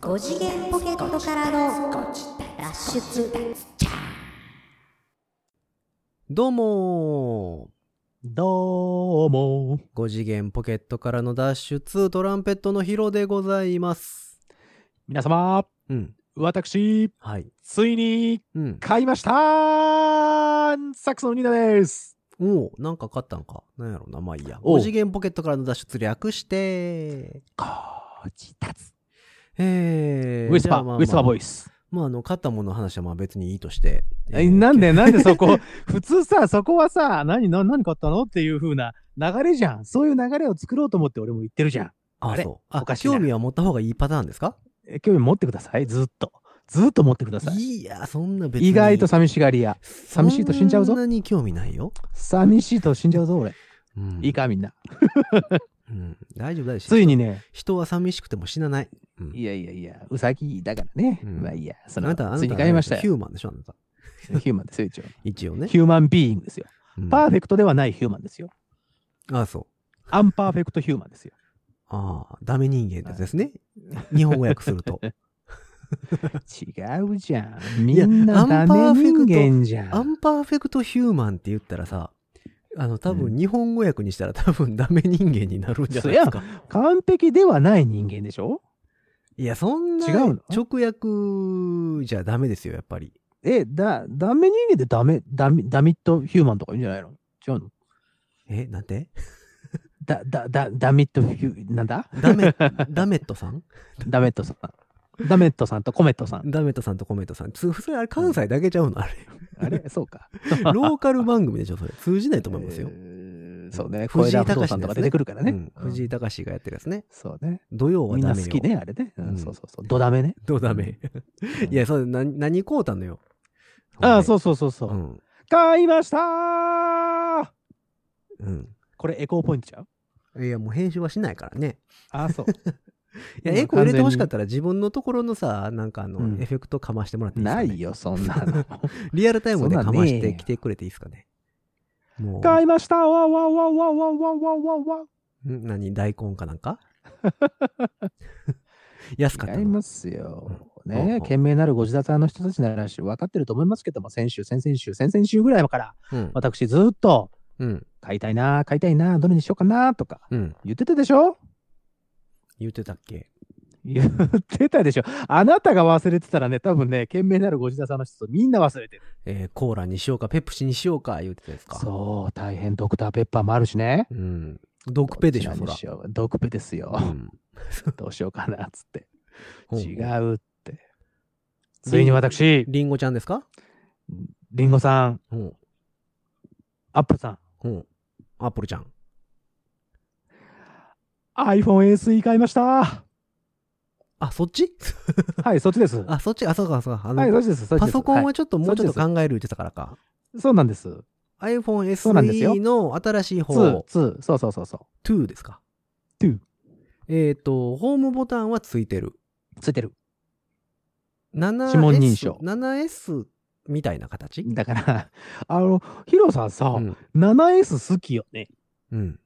5次元ポケットからの脱出どうもどうも。5次元ポケットからの脱出トランペットのヒロでございます。皆様、うん。私、はい。ついにうん。買いましたサックスのニーナです。おおなんか買ったんか。なんやろな。まあいいや。おう5次元ポケットからの脱出略して、こちたつ。えー、ウィスパー、まあまあウィスパーボイス。まあ、あの、買ったものの話はまあ別にいいとして。え、なんで、なんでそこ、普通さ、そこはさ、何、な何買ったのっていう風な流れじゃん。そういう流れを作ろうと思って俺も言ってるじゃん。あ、あれ？そう。あ興味は持った方がいいパターンですか？え興味持ってください。ずっと。ずっと持ってください。いや、そんな別に。意外と寂しがり屋。寂しいと死んじゃうぞそんなに興味ないよ。寂しいと死んじゃうぞ、俺。うん。いいか、みんな。うん。大丈夫大丈夫。ついにね、人は寂しくても死なない。うん。いやいやいや、うさぎだからね。うんまあいいや、そのあなた、あなた。ヒューマンでしょ、あなた。ヒューマンですよ、一応。一応ね。ヒューマンビーイングですよ。うんパーフェクトではないヒューマンですよ。ああ、そう。アンパーフェクトヒューマンですよ。ああ、ダメ人間ですね。日本語訳すると。違うじゃん。みやんなダメアンパーフェクト人間じゃん。アンパーフェクトヒューマンって言ったらさ、あの、多う分日本語訳にしたら多分ダメ人間になるんじゃないですか。完璧ではない人間でしょ？いや、そんな直訳じゃダメですよ、やっぱり。え、だ、ダメ人間でダメ、ダメ、ダミットヒューマンとか言うんじゃないの？違うの？え、なんて？だ、だ、だ、ダミットヒュー、なんだ？ダメ、ダメットさん？ダメットさん。ダメットさんとコメットさん。ダメットさんとコメントさん。つそれあれ関西だけちゃうの？あれ。あれ？そうか。ローカル番組でしょ、それ。通じないと思いますよ。えーそうね。藤井隆のやつね産とか出てくるからね。うん藤井隆がやってるやつね。そうね。土曜はみんダメよ。な好きね、あれね。ううんん、そうそうそう。ドダメね。どうダメ。いや、それ何、何買うたのよ。ああ、う。そうそうそうそうう。ん。買いましたーうん。これエコーポイントちゃう？いや、もう編集はしないからね。ああ、そう。いや、エコー入れてほしかったら自分のところのさ、なんかあの、うんエフェクトかましてもらっていいですか、ね、ない。よ、そんなの。リアルタイムでかましてきてくれていいですかね。もう、買いましたわわわわわわわわわわ。ん？何？大根かなんか？安かった買いのますよ。うんねうん懸命なるご自立の人たちなら分かってると思いますけども、先週、先々週、先々週ぐらいから、うん。私ずっと、うん。買いたいな、買いたいな、どれにしようかな、とかうん。言ってたでしょ？言ってたっけ？言ってたでしょあなたが忘れてたらね、多分ね、懸命なるご自立の人とみんな忘れてる。えーコーラにしようか、ペプシにしようか、言ってたやつか。そう、大変ドクターペッパーもあるしね。う。ん。ドクペでしょ、そドクペですよ。うん。どうしようかな、つって。違うって。ついに私、リンゴちゃんですか？リンゴさん、うん。アップルさん、うん。アップルちゃん。iPhone SE 買いました。あ、そっち？はい、そっちです。あ、そっち？あ、そうか、そうか。あの、はい、そっちです。パソコンははちょっともうちょっと考える言ってたからか。いそうなんです。iPhone SE の新しい方、2、2、そうそうそうそ2ですか？2。えっ、と、ホームボタンはついてる。う。ついてる。7S 指紋認証 7S みたいな形？だから、あの、ヒロさんさ、うん。7S 好きよね。うん。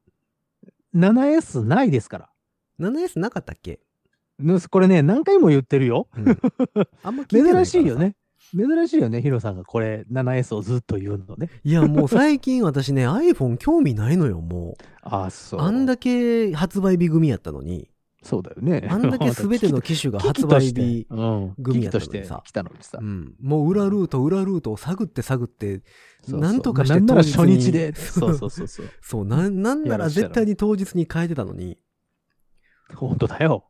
7S ないですから。7S なかったっけ、ぬこれね、何回も言ってるよ。うん、あんま聞いてない珍しいよ。ね。珍しいよね、ヒロさんがこれ 7S をずっと言うのね。いや、もう最近私ね、iPhone 興味ないのよ、も。あ あ、そうう。あんだけ発売日組やったのに、そうだよね。あんだけ全ての機種が発売日、うん、組やった機器としてのにさ来たのにさう。ん、もう裏ルート、裏ルートを探って探って、そうそうなんとかしてなんなら当日初に日で。そうそうそうそう。そう、なんなんなら絶対に当日に変えてたのに、本当だよ。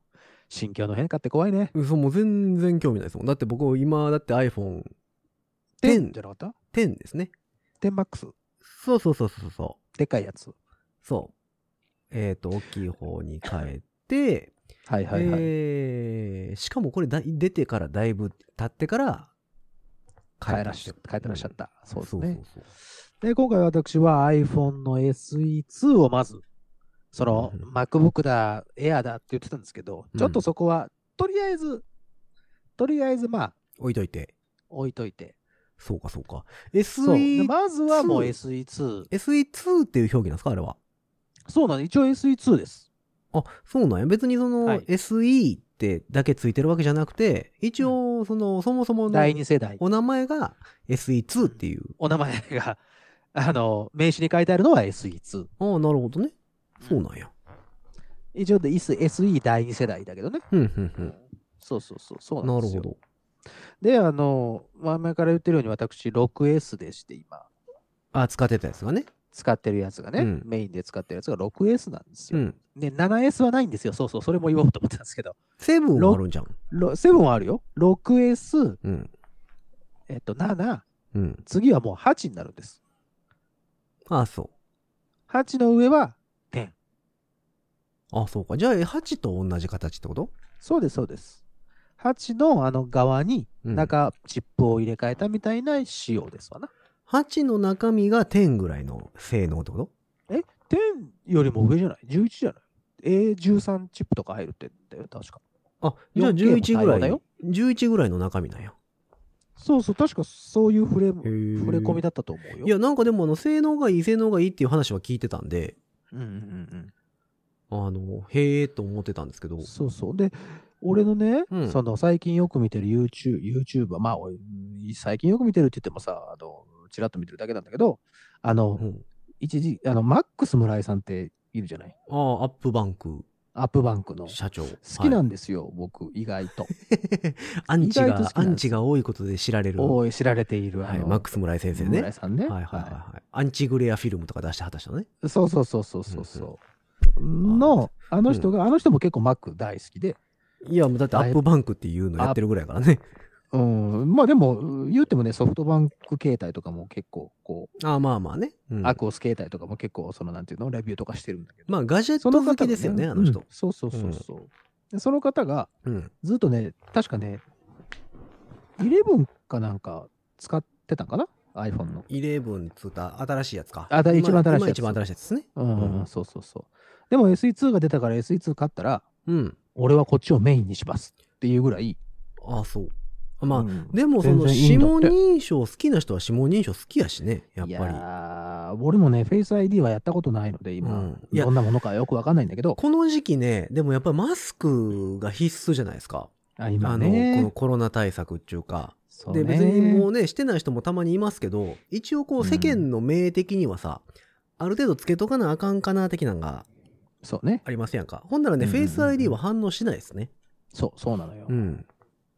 心境の変化って怖いね。そう、もう全然興味ないですもん。だって僕、今、だって iPhone 10 10じゃなかった？10ですね。?10 マックス。そうそうそうそうそう。でかいやつ。そう。えっ、と、大きい方に変えて、はいはいはい。えーしかもこれだ出てからだいぶ経ってから変えらっしゃ変えてらっしゃった。そうですね。そうそうで、今回私は iPhone の SE2 をまず、そのうん MacBook だ、Air だって言ってたんですけど、うんちょっとそこは、とりあえず、とりあえずまあ、置いといて。置いといて。そうかそうか。そう。で SE、まずはもう2 SE2。SE2 っていう表記なんですかあれは。そうなんです。一応 SE2 です。あ、そうなんや。別にその、はい SE ってだけついてるわけじゃなくて、一応、その、そもそもの第2世代。お名前が SE2 っていう。お名前が、あの、名刺に書いてあるのは SE2。ああ、なるほどね。そうなんや。一応で SE 第2世代だけどね。ふんふんふん。そうそうそう、そうなんですよ。なるほど。で、あの、前々から言ってるように私 6S でして今、あ、使ってたやつがね。使ってるやつがね、うんメインで使ってるやつが 6S なんですよ。うん。で、7S はないんですよ。そうそう、それも言おうと思ったんですけど。セブンはあるんじゃん。ろ7はあるよ。6S、うん。えっと、7、うん。次はもう8になるんです。ああ、そう。8の上は10。あそうか。じゃあ、8と同じ形ってこと？そうです、そうです。8のあの側にうん中チップを入れ替えたみたいな仕様ですわな。8の中身が10ぐらいの性能ってこと？10よりも上じゃない ?11 じゃない ?A13 チップとか入るって言うんだよ、確か。あ、じゃあ 4K も11ぐらいだよ。11ぐらいの中身なんや。そうそう、確かそういう触れ、触れ込みだったと思うよ。いや、なんかでも、あの、性能がいい、性能がいいっていう話は聞いてたんで、うんうんうんあの、へえと思ってたんですけどうん。、そうそう。で、俺のね、うんその最近よく見てる YouTube、YouTuber、まあ、俺最近よく見てるって言ってもさ、あの、ちらっと見てるだけなんだけど、あの、うん、一時、あの、マックス村井さんっているじゃない？ああ、アップバンクアップバンクの。好社長。きなはいんですよ、僕、意外と。アンチがアンチが多いことで知られる。おい、知られている。はい、マックス村井先生ね。村はい井さんね。はいはいはい。アンチグレアフィルムとか出してはった人ね。そうそうそうそうそうそう。の、あの人が、あの人も結構マック大好きで、いや、もうだってアップバンクっていうのやってるぐらいやからね。うん、まあでも、言ってもね、ソフトバンク携帯とかも結構、こう、ああ、まあまあね。うんアクオス携帯とかも結構、その、なんていうの、レビューとかしてるんだけど。まあ、ガジェッそト好きですよね、あの人うん。そうそうそうそう。でその方が、うん。ずっとね、確かね、11かなんか使ってたんかな ?iPhone の。11つった新しいやつか。あだ一番新しいやつ今一番新しいやつですね。うん、うんそうそうそう。でも SE2 が出たから SE2 買ったら、うん。俺はこっちをメインにしますっていうぐらい。ああ、そう。まあ、うんでもその指紋認証好きな人は指紋認証好きやしね、やっぱり。ー俺もね、フェイス ID はやったことないので、今、うんいやどんなものかよくわかんないんだけど、この時期ね、でもやっぱりマスクが必須じゃないですか。あ今あの、こねのコロナ対策っていうか。そうねで、別にもうね、してない人もたまにいますけど、一応こううん世間の名的にはさ、ある程度つけとかなあかんかな的なのがそうね。ありますやんか。ほんならね、うんうんうんうんフェイス ID は反応しないですね。そう、そうなのよ。うん。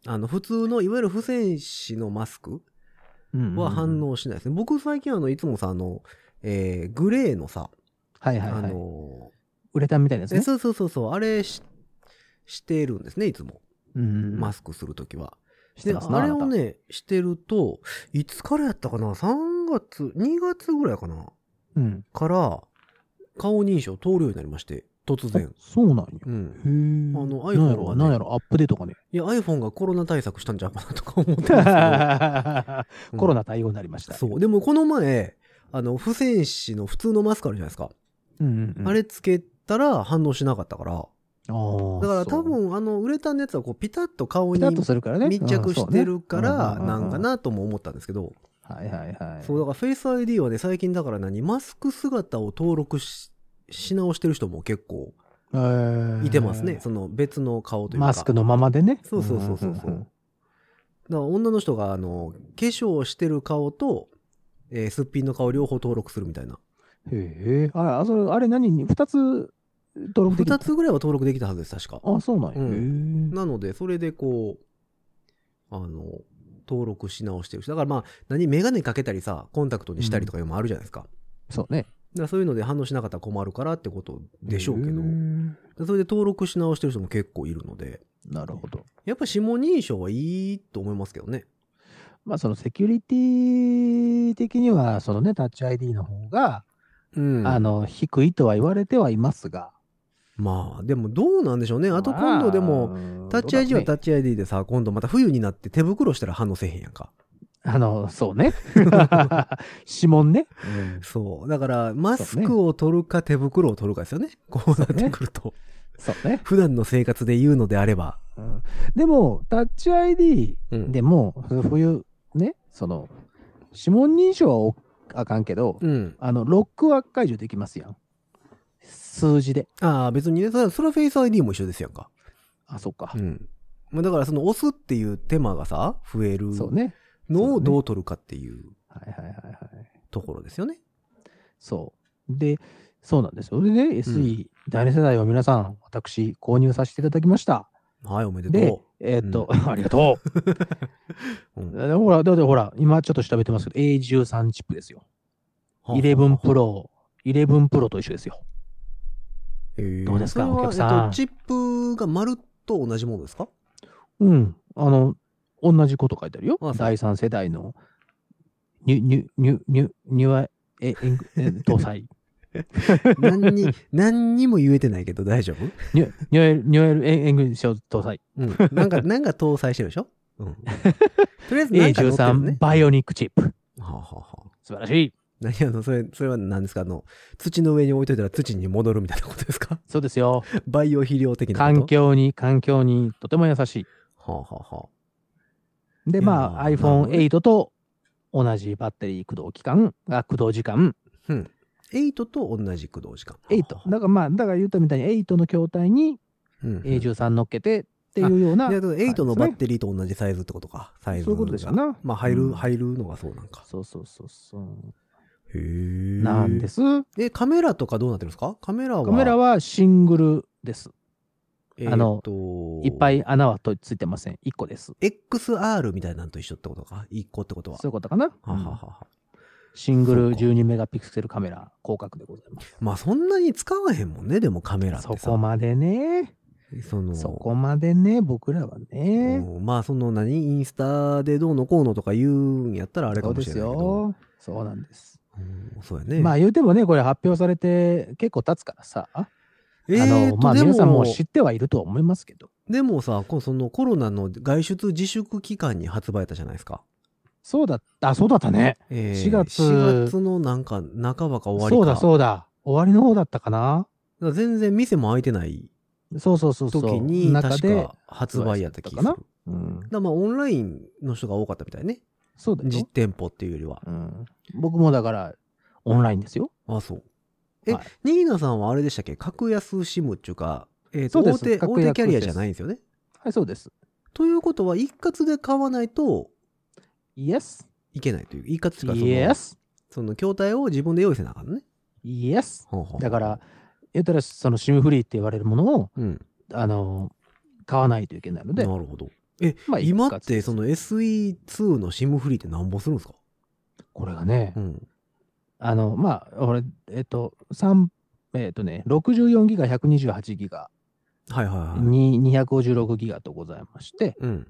あの、普通の、いわゆる不戦士のマスクうんは反。応しないですね。僕最近あの、いつもさ、あの、えー、グレーのさ、あはいはいはい。のウレタンみたいなやつね。えそうそうそうそう、あれし、してるんですね、いつも。うんマスクするときは。してで、ますなあれをね、してると、いつからやったかな ?3 月、2月ぐらいかな？たうん。から、顔認証通るようになりまして、突然。そうなんよ。うん。あの iPhone ろ、はねなんやろ、アップデートかね。いや、iPhone がコロナ対策したんじゃうかなとか思ってるんですけど。コロナ対応になりました。そう。でもこの前、あの、不戦士の普通のマスクあるじゃないですか。うんうんうん。あれつけたら反応しなかったから。だから多分、あの、ウレタンのやつはこう、ピタッと顔にピタッとするからね。密着してるから、うんそうねなんか。なとも思ったんですけど、はいはいはい。そう、だからフェイス ID はね、最近だから何、マスク姿を登録し、し直してる人も結構えーいてますね。その別の顔というか。マスクのままでね。そうそうそうそうだから女の人が、あの、化粧してる顔と、えーすっぴんの顔両方登録するみたいな。へえ。あれあれ何に？二つ登録でき二つぐらいは登録できたはずです、確か。あ、そうなんや。うへえ。なので、それでこう、あの、登録し直してるし。だからまあ、何、メガネかけたりさ、コンタクトにしたりとかいうのもあるじゃないですか。そうね。だそういうので反応しなかったら困るからってことでしょうけどそれで登録し直してる人も結構いるので、なるほど。やっぱ指紋認証はいいと思いますけどね。まあそのセキュリティ的には、そのね、タッチ ID の方が、うん。あの、低いとは言われてはいますが。まあ、でもどうなんでしょうね。あと今度でも、もタッチ ID はタッッチ ID でさ、今度また冬になって手袋したら反応せえへんやんか。あの、そうね。指紋ね。そう。だから、マスクを取るか手袋を取るかですよね。こうなってくると。そうね。普段の生活で言うのであれば。うんでも、タッチ ID うん。でも、冬、ね、その、指紋認証はおあかんけど、うん。あの、ロックは解除できますやん。数字で。ああ、別にね、それはそれはフェイス ID も一緒ですやんか。あ、そっかう。ん。まあだからその押すっていう手間がさ、増えるそうね。のをどう取るかっていう。ところですよね。そう。で、そうなんですよ。でね、SE 第二世代は皆さん、私、購入させていただきました。はい、おめででと、えーっと、ありがとう。うん ほら、だってほら、今ちょっと調べてますけど、A13 チップですよ。11 Pro、11 Pro と一緒ですよ。へーどうですかお客さんえっとチップが丸と同じものですか？うん。あの、同じこと書いてあるよ第三世代の、ニュ、ニュ、ニュ、ニュ、ニュア、え、え搭載。何に、何にも言えてないけど大丈夫？ニュ、ニュエル、ニュエル、エングリッシュ搭載。うん。なんか、なんか搭載してるでしょ？うん。とりあえずなんか乗ってるの A13 ね。バイオニックチップ。はあ、はあはあ、素晴らしい。何あの、それ、それは何ですか？あの、土の上に置いといたら土に戻るみたいなことですか？そうですよ。バイオ肥料的なこと？環境に、環境にとても優しい。はあ、はあはで、まあ、なるほどね iPhone8 と同じバッテリー駆動期間、あ駆動時間、あ、うん。8と同じ駆動時間。8。だからまあ、だから言ったみたいに8の筐体にうん。A13 乗っけてっていうような。で、8のバッ。テリーと同じサイズってことか。サイズそういうことですよなまあ、入る、うん入るのがそうなんか。そうそうそうそう。へえ。なんです。え、カメラとかどうなってるんですか？カメラは。カメラはシングルです。えーあのといっぱい穴はとついてません。1個です。XR みたいなのと一緒ってことか ?1 個ってことは。そういうことかな？ははははシングルそうか12メガピクセルカメラ、広角でございます。まあそんなに使わへんもんね、でもカメラってそさ。こまでね。そのそこまでね、僕らはね。うんまあその何インスタでどうのこうのとか言うんやったらあれかそうですもしれないけど。よ。そうなんです。うんそうやね。まあ言うてもね、これ発表されて結構経つからさ。えあの、ーとでまあ皆さんもも知ってはいるとは思いますけど。でもさ、こうそのコロナの外出自粛期間に発売たじゃないですか。そうだった、あ、そうだったね。え4月4月のなんか半ばか終わりか。そうだそうだ。終わりの方だったかな。だから全然店も開いてないそうそうそうそう。時に確か、発売やった気がする。うん、らまあオンラインの人が多かったみたいね。そうだよ実。店舗っていうよりは。うん、僕もだから、オンラインですよ。あ、そう。え、はいニーナさんはあれでしたっけ？格安シムっていうか、えっ、と、そうです大手、大手キャリアじゃないんですよね？はい、そうです。ということは、一括で買わないと Yes, いけないという。一括っていうか、その、yes, その筐体を自分で用意せなあかんね。うほうだから、言ったら、そのシムフリーって言われるものを、うん。あの、買わないといけないので、なるほど。まあ今って、その SE2 のシムフリーって何ぼするんですか？これがね、うん。あの、まあ、俺、えっと、三えっとね、64ギガ、128ギガ、はいはいはい。に256ギガとございまして、うん。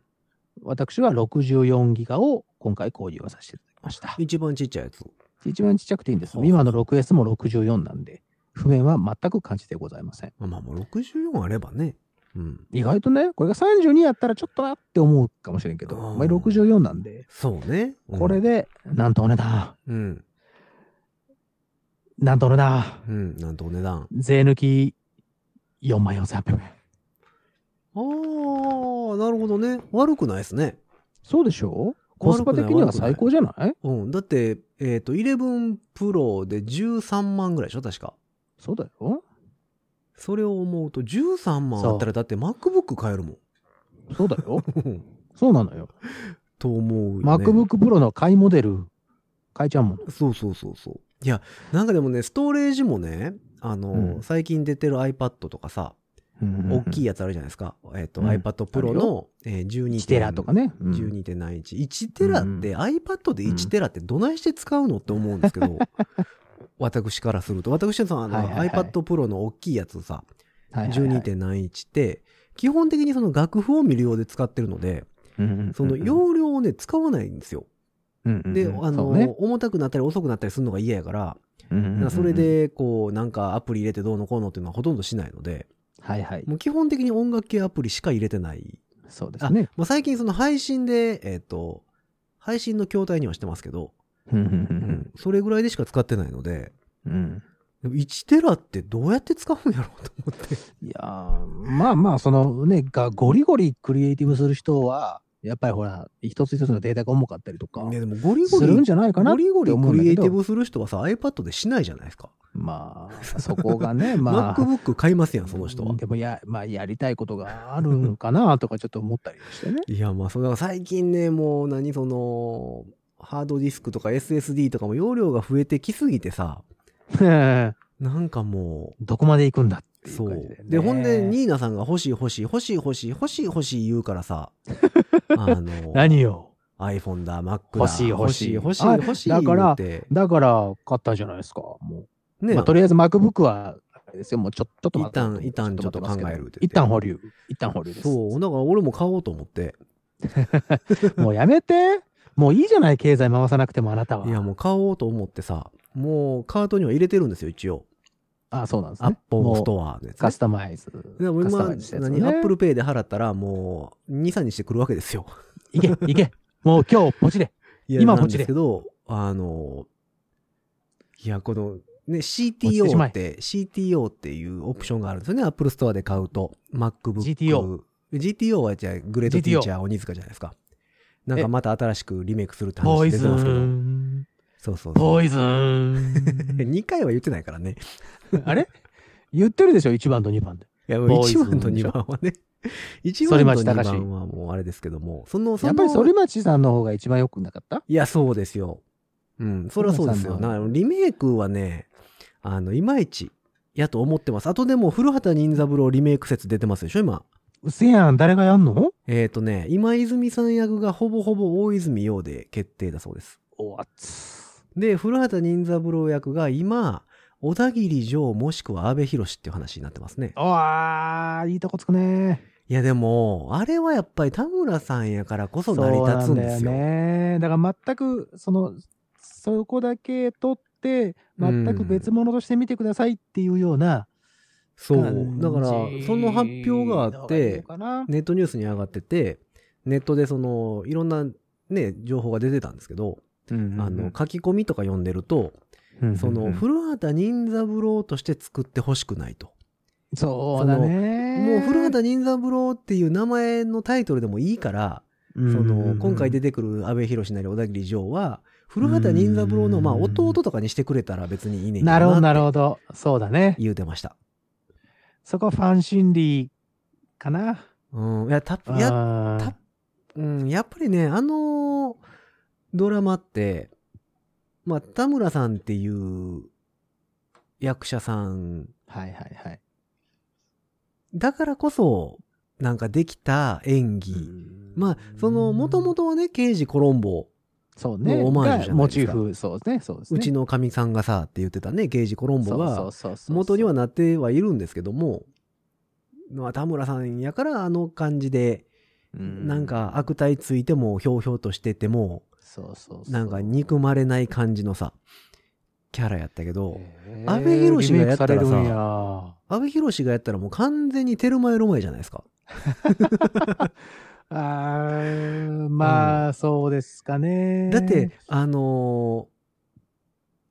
私は64ギガを今回購入をさせていただきました。一番ちっちゃいやつ。一番ちっちゃくていいんです。今の 6S も64なんで、不便は全く感じてございません。まあまあ、もう64あればね。うん。意外とね、これが32やったらちょっとなって思うかもしれんけど、まあ、64なんで、そうね。うんこれ、で、なんとお値段、うん。なんとお値段、うん。なんとお値段。税抜き4万4800円。ああ、なるほどね。悪くないですね。そうでしょ？コスパ的には最高じゃない？うん。だって、えっ、と、11 Pro で13万ぐらいでしょ？確か。そうだよ。それを思うと13万あったらだって MacBook 買えるもん。そうだよ。そうなのよ。と思うよね。MacBook Pro の買いモデル、買えちゃうもん。そうそうそうそう。いや、なんかでもね、ストレージもね、あの、うん最近出てる iPad とかさ、大きいややつあるじゃないですか。えっ、と、うん iPad Pro の、えー、12. 1テラとかね。うん12.71。1テラって、iPad で1テラってどないして使うのって思うんですけど、私からすると。私はさ、あの、はいはいはい iPad Pro の大きいやつさ、はいはいはい12.71って、基本的にその楽譜を見るで使ってるので、うんうんうんその容量をね、使わないんですよ。うんうんで、あの、ね重たくなったり遅くなったりするのが嫌やから、うんうんうんだからそれ、で、こう、なんかアプリ入れてどうのこうのっていうのはほとんどしないので、はいはい。もう基本的に音楽系アプリしか入れてない。そうですね。まあ、最近その配信で、えっ、と、配信の筐体にはしてますけど、うんそれぐらいでしか使ってないので、うんうんでも1テラってどうやって使うんやろうと思って。いやーまあまあ、そのね、がゴリゴリクリエイティブする人は、やっぱりほら、一つ一つのデータが重かったりとかい、やでもゴリゴするんリ、じゃないかなゴリゴリクリエイティブする人はさ、iPad でしないじゃないですか。まあ、そこがね、まあ、MacBook 買いますやん、その人は。でもや、まあ、やりたいことがあるのかなとかちょっと思ったりしてね。いや、まあ、そう、だから最近ね、もう、何、その、ハードディスクとか SSD とかも容量が増えてきすぎてさ、なんかもどこまで行くんだってう、いうそう感じで、。で、ほんで、ニーナさんが欲しい欲しい欲しい欲しい欲しい欲しい言うからさ、あの、何よ iPhone だ、Mac だ、欲しい欲しい欲しい。あ欲しいだからだから買ったじゃないですか。もう。ね、まあ、とりあえず MacBook は、ですよ、もうちょっと待一旦一旦ちょっと考える一旦保留。一旦保留です。そう、だから俺も買おうと思って、もうやめて。もういいじゃない、経済回さなくてもあなたは。いや、もう買おうと思ってさ、もうカートには入れてるんですよ、一応。あ、そうなんですアッね。もう Apple Store のやつね、カスタマイズ。でも今、ね何、 Apple Pay で払ったらもう、2、3日で来るわけですよ。いけ、いけ。もう今日、ポチで。今ポチでですけど、あの、いや、この、ね、CTO えって、CTO っていうオプションがあるんですよね、 Apple Store で買うと。MacBook。GTO。GTO はじゃあ、グレートティーチャー鬼塚じゃないですか。なんかまた新しくリメイクするって話出てますけど。ン。そうそうそう。ポイズン。2回は言ってないからね。あれ？言ってるでしょ、1番と2番で。いや、もうボーイズ1番と2番はね。1反番と2町隆史番はもうあれですけども、その、その、やっぱり反町さんの方が一番良くなかった？いや、そうですよ。うん、それはそうですよ。リメイクはね、あの、いまいち、やと思ってます。あとでも、古畑任三郎リメイク説出てますでしょ、今。うせやん、誰がやんの？えっ、ー、とね、今泉さん役がほぼほぼ大泉洋で決定だそうです。おわつ。で、古畑任三郎役が今、小田切城もしくは阿部寛っていう話になってますね。おわー、いいとこつくね。いやでも、あれはやっぱり田村さんやからこそ成り立つんですよ。そうなんだよね。だから全く、その、そこだけ取って、全く別物として見てくださいっていうようなそう。感じだから、その発表があってネットニュースに上がってて、ネットでその、いろんなね、情報が出てたんですけど、うんうんあの、書き込みとか読んでると、うんその、古畑任三郎として作ってほしくないと。そうだね。もう古畑任三郎っていう名前のタイトルでもいいから、うんその、今回出てくる阿部寛なり小田切城は、古畑任三郎の、まあ、弟とかにしてくれたら別にいいねなるほど、なるどほど。そうだね。言うてました。そこはファン心理かな。うん。いや、た、や、たうん、やっぱりね、あのドラマって、まあ、田村さんっていう役者さんはいはいはい。だからこそ、なんかできた演技。まあ、その、もともとはね、刑事コロンボ、そうね。オマージュじゃないですかチーフ、そうですね。そうですね。うちの神さんがさ、って言ってたね、刑事コロンボが、元にはなってはいるんですけども、まあ、田村さんやからあの感じで、うんなんか悪態ついてもひょうひょうとしてても、そうそうそうなんか憎まれない感じのさ、キャラやったけど、阿部寛がやったらさ阿部寛がやったらもう完全にテルマエロマエじゃないですか。あーまあ、そうですかね。だって、あのー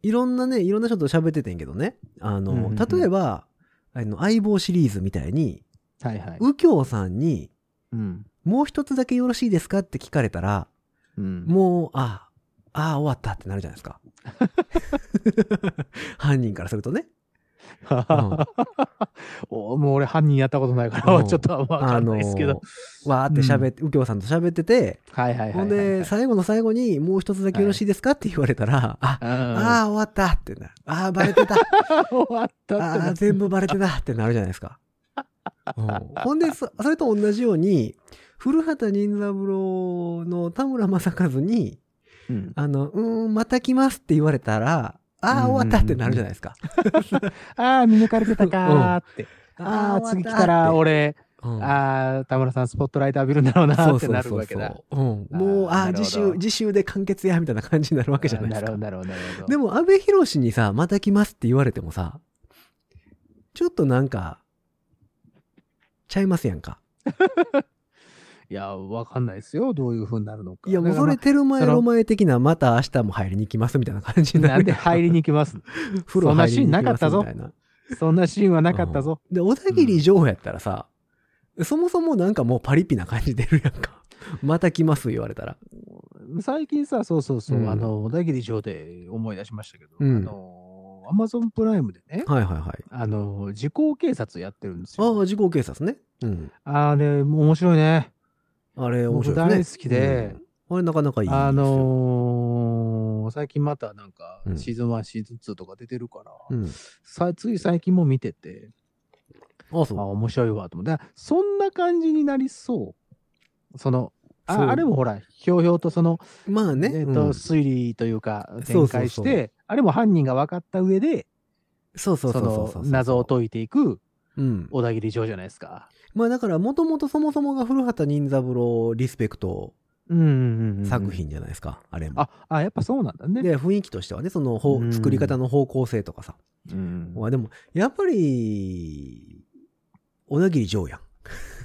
いろんなね、いろんな人と喋っててんけどね、あのうんうんうん例えば、あの、相棒シリーズみたいに、はいはい。右京さんに、うん。もう一つだけよろしいですかって聞かれたら、うん。もう、あ、ああ、終わったってなるじゃないですか。犯人からするとね。おもう俺犯人やったことないから、うんちょっとわかんないですけど。わーって喋って、右京さんと喋ってて、はいはいはいはい。ほんで、最後の最後に、もう一つだけよろしいですかって言われたら、あ、あああ、終わったってなる。ああ、バレてた。あ、終わったってああ、な全部バレてたってなるじゃないですか。うんほんでそ、それと同じように、古畑任三郎の田村正和に、うんあの、うーん、また来ますって言われたら、ああ、終わったってなるじゃないですか。ああ、見抜かれてたかーって。ああ、次来たら、俺、うんああ、田村さんスポットライト浴びるんだろうなそうってなそうそうそうるわけだ。うん。もう、ああ、あーなるほど次週、次週で完結や、みたいな感じになるわけじゃないですかなるほど、。なるほど。でも、安倍博士にさ、また来ますって言われてもさ、ちょっとなんか、ちゃいますやんか。いや、わかんないですよ。どういう風になるのか。いや、もうそれ、テルマエロマエ的な、また明日も入りに来ますみたいな感じになんなる。で入りに行きます 風呂入りに行きますそんなシーンなかったぞみたいなそんなシーンはなかったぞ。うんで、小田切城やったらさ、そもそもなんかもうパリピな感じ出るやんか。また来ます言われたら。最近さ、そうそうそう、うんあの、小田切城で思い出しましたけど、うんあの、アマゾンプライムでね、はいはいはい。あの、時効警察やってるんですよ。ああ、時効警察ね。うん。あれ、もう面白いね。あれ面白いね。大好きで、うんあれなかなかいいですよ。あのー最近またなんかうんシーズン1、シーズン2とか出てるから、うん。さつい最近も見てて、あ、そあ、う。面白いわと思って、そんな感じになりそう。その、ああれもほら、ひょうひょうとその、まあね。えっ、と、うん推理というか、展開して、あれも犯人が分かった上で、そうそうそそうそうそうの謎を解いていくうん。小田切城じゃないですか。まあだから、もともとそもそもが古畑任三郎リスペクト作。品じゃないですか、あれも。あ、あ、やっぱそうなんだね。で、雰囲気としてはね、その作り方の方向性とかさ。うん、まあでも、やっぱり、小田切城やん。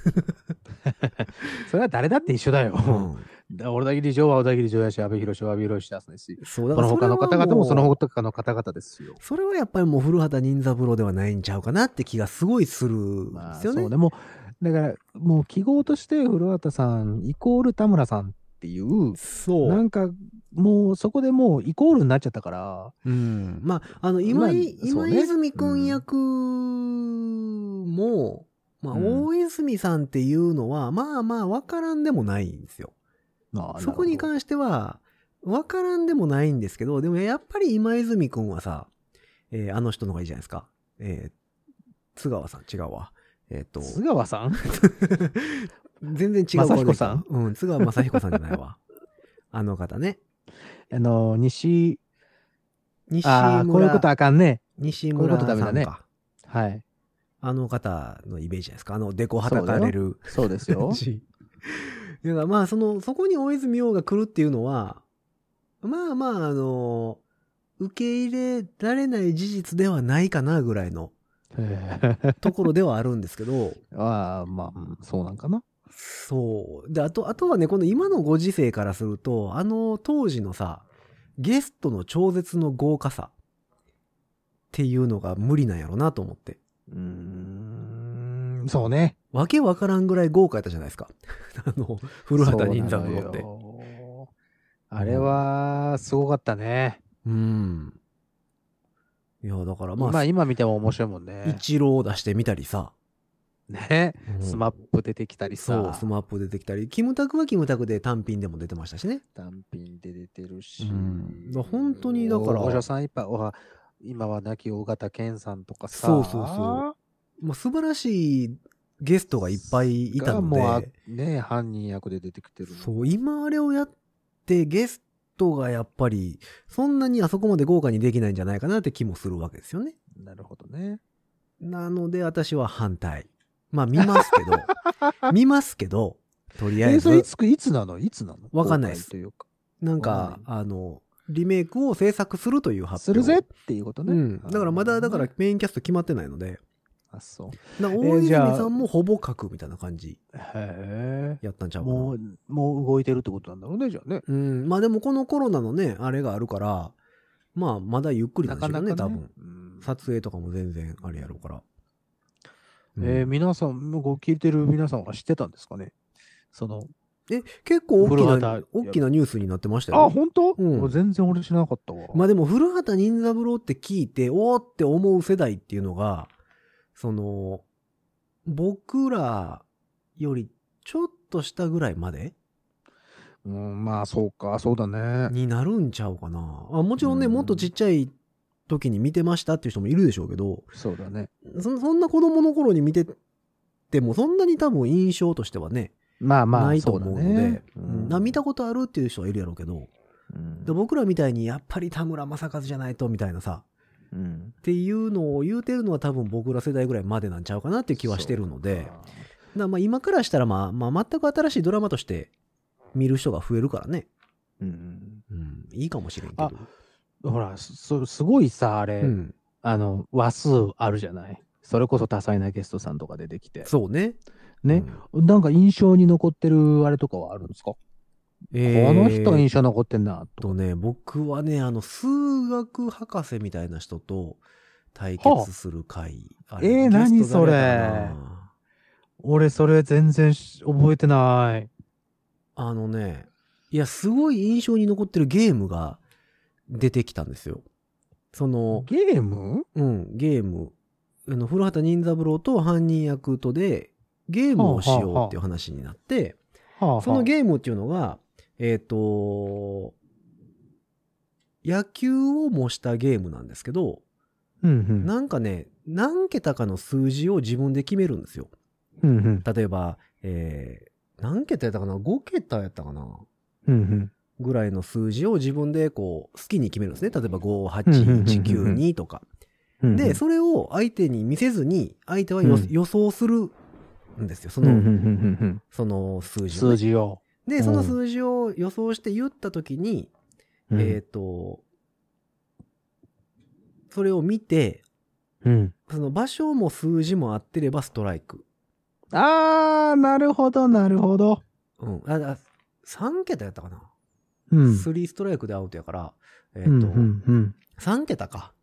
それは誰だって一緒だよ。うんだ小田切城は小田切城やし、阿部寛は阿部寛ですし、そう、だこからの他の方々もその他他の方々ですよ。それはやっぱりもう古畑任三郎ではないんちゃうかなって気がすごいするんまあ、ですよね。そうね。もう、だから、もう記号として古畑さんイコール田村さんっていう、そう。なんか、もうそこでもうイコールになっちゃったから、うん。まあ、あの、今井、まあそうね今泉くん役も、まあ、うん大泉さんっていうのは、まあまあ、わからんでもないんですよ。ああそこに関しては、わからんでもないんですけど、でもやっぱり今泉くんはさ、えーあの人の方がいいじゃないですか。えー津川さん、違うわ。えっ、と、津川さん？全然違う正彦さん？うん、津川正彦さんじゃないわ。あの方ね。あの、西、西ああ、こういうこと村、あかんね。西こういうこ村とダメだねさんか。はい。あの方のイメージじゃないですか。あの、デコはたかれるそうですよ。だからまあ、その、そこに大泉洋が来るっていうのは、まあまあ、あの、受け入れられない事実ではないかなぐらいのところではあるんですけど、ああ、まあ、うんそうなんかな。そう。で、あと、あとはね、この今のご時世からすると、あの当時のさ、ゲストの超絶の豪華さっていうのが無理なんやろなと思って。うーん、そうね。わけわからんぐらい豪華やったじゃないですか。あの、古畑任三郎って。あれは、すごかったね。うん。いや、だからまあ、まあ、今見ても面白いもんね。イチロー出してみたりさ。ね。うん SMAP出てきたりさ。そう、 SMAP出てきたり、キムタクはキムタクで単品でも出てましたしね。単品で出てるし。うんだ本当にだからお医者さんいっぱい、今は亡き緒形拳さんとかさ。そうそうそもう素晴らしいゲストがいっぱいいたのがもうね、犯人役で出てきてるの。そう、今あれをやってゲストがやっぱり、そんなにあそこまで豪華にできないんじゃないかなって気もするわけですよね。なるほどね。なので私は反対。まあ見ますけど、見ますけど、とりあええ、ず。それいつく、いつなの？いつなの？わかんないです公開というか。なんか、あの、リメイクを制作するという発表。するぜっていうことね。うん。だからまだ、だからメインキャスト決まってないので、あ、そう。な大えー泉さんもほぼ書くみたいな感じへやったんちゃえ。うかな。もう、もう動いてるってことなんだろうね、じゃあね。うん。まあでもこのコロナのね、あれがあるから、まあまだゆっくりなんでしょうね、なかなかね多分。うん撮影とかも全然あれやろうから。えーうん皆さん、ご聞いてる皆さんは知ってたんですかね？その、え、結構大きな大きなニュースになってましたよ。あ、本当、うん全然俺知らなかったわ。まあでも古畑任三郎って聞いて、おーって思う世代っていうのが、その、僕らよりちょっと下ぐらいまでうん、まあ、そうか、そうだね。になるんちゃうかな。あもちろんね、うんもっとちっちゃい時に見てましたっていう人もいるでしょうけど、そうだね。そそんな子供の頃に見てても、そんなに多分印象としてはね、まあまあ、ないと思うので、ねうんな見たことあるっていう人はいるやろうけど、うんで僕らみたいにやっぱり田村正和じゃないとみたいなさ、うん。っていうのを言うてるのは多分僕ら世代ぐらいまでなんちゃうかなっていう気はしてるので、だからまあ今からしたらまあ、まあ全く新しいドラマとして見る人が増えるからね、うんうん、いいかもしれんけど。ほら、そすごいさ、あれ、うん、あの、話数あるじゃない？それこそ多彩なゲストさんとか出てきて。そうね。ね、うん。なんか印象に残ってるあれとかはあるんですか、えーこの人印象残ってんなと。とね、僕はね、あの、数学博士みたいな人と対決する回。えー何それ俺、それ全然し覚えてない。あのね、いや、すごい印象に残ってるゲームが出てきたんですよ。その、ゲーム？うん、ゲーム。あの、古畑任三郎と犯人役とで、ゲームをしようっていう話になって、はあはあそのゲームっていうのが、えっ、と、野球を模したゲームなんですけど、うんうん。なんかね、何桁かの数字を自分で決めるんですよ。うんうん。例えば、えー、何桁やったかな ?5 桁やったかな？うんうん。ぐらいの数字を自分でこう、好きに決めるんですね。例えば5、うんうんうん8、1、9、2とか。で、それを相手に見せずに、相手はようん予想するんですよ。その、その数うん字をね、数字を。で、その数字を予想して言ったときに、うんえっ、と、それを見て、うん。その場所も数字も合ってればストライク。あー、なるほど、なるほど。うん。あ、あ3桁やったかな、うん。?3 ストライクでアウトやから、えっ、と、うんうんうん3桁か。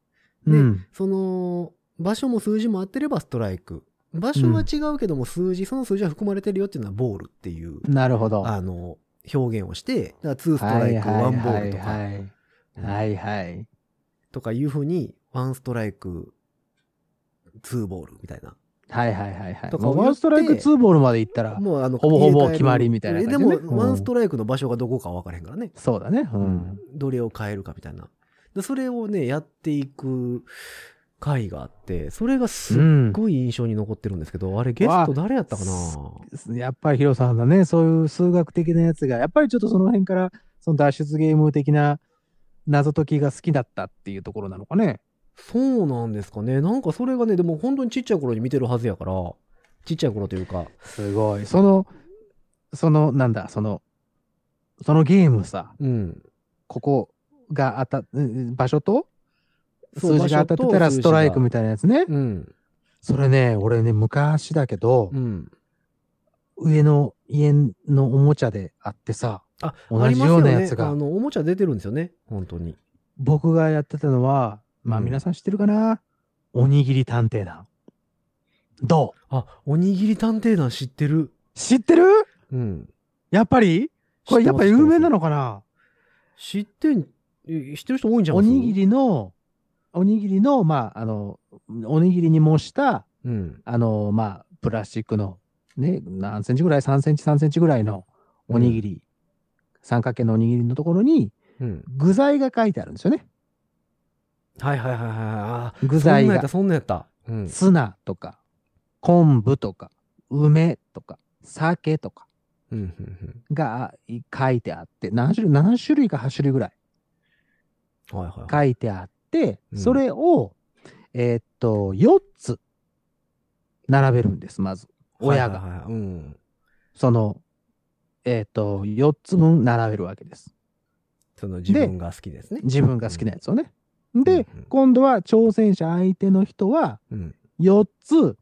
でうん。その、場所も数字も合ってればストライク。場所は違うけども数字、その数字は含まれてるよっていうのはボールっていう、なるほど。あの、表現をして、だから2ストライク、1ボールとか、はいはいとかいうふうに、1ストライク、2ボールみたいな。はいはいはいはい。とかワンストライクツーボールまでいったら、もうあの、ほぼほぼ決まりみたいな感じでねも、うんワンストライクの場所がどこか分からへんからね。そうだね。うん。どれを変えるかみたいな。でそれをね、やっていく回があって、それがすっうん。ごい印象に残ってるんですけど、あれゲスト誰やったかな？やっぱりヒロさんだね、そういう数学的なやつが、やっぱりちょっとその辺から、その脱出ゲーム的な謎解きが好きだったっていうところなのかね。そうなんですかね。なんかそれがね、でも本当にちっちゃい頃に見てるはずやから、ちっちゃい頃というか、すごい。その、その、なんだ、その、そのゲームさ、うん。ここが当た、うん場所と数字が当たってたらストライクみたいなやつね。うん。それね、俺ね、昔だけど、うん。上の家のおもちゃであってさ、あ、同じようなやつがね、あの、おもちゃ出てるんですよね。本当に。僕がやってたのは、まあうん皆さん知ってるかな、おにぎり探偵団。どう？あ、おにぎり探偵団知ってる。知ってる？うん。やっぱり？これやっぱ有名なのかな？知ってん、え知ってる人多いんじゃないおにぎりの、おにぎりの、まあ、あの、おにぎりに模した、うん。あの、まあ、プラスチックの、ね、何センチぐらい ?3 センチ、3センチぐらいのおにぎり、三角形のおにぎりのところに、うん。具材が書いてあるんですよね。はいはいはいはい。あ具材がそんなんやった、そんなんやった。うん。ツナとか、昆布とか、梅とか、酒とかうん、うん、がい書いてあって、何種類、7種類か8種類ぐらい。書いてあっそれを、えーっと、4つ並べるんです、まず。親が。はいはいはいうん。その、えーっと、4つ分並べるわけです。その自分が好きですね。自分が好きなやつをね。うんで、うん今度は挑戦者相手の人は、うん。4つ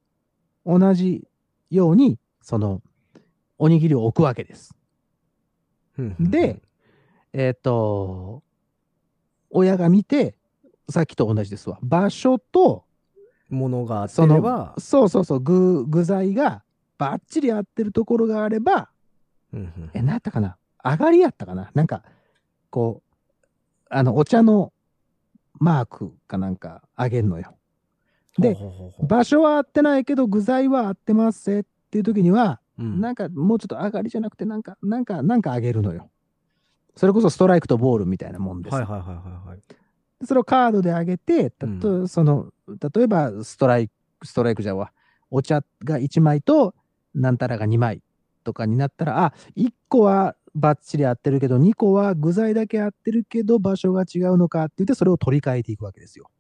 同じように、その、おにぎりを置くわけです。うんうんで、えっ、と、親が見て、さっきと同じですわ。場所と、ものがあってそのれば、そうそうそう、具、具材がバッチリ合ってるところがあれば、うんうんえ、なんやったかな？上がりやったかな？なんか、こう、あの、お茶のマークかなんかあげんのよ。で場所は合ってないけど、具材は合ってますせっていう時には、うんなんかもうちょっと上がりじゃなくて、なんか、なんか、なんか上げるのよ。それこそストライクとボールみたいなもんです。はいはいはいはいはい。でそれをカードで上げて、たとうその例えばストライク、ストライクじゃわ、お茶が1枚と、なんたらが2枚とかになったら、あ、1個はバッチリ合ってるけど、2個は具材だけ合ってるけど、場所が違うのかって言って、それを取り替えていくわけですよ。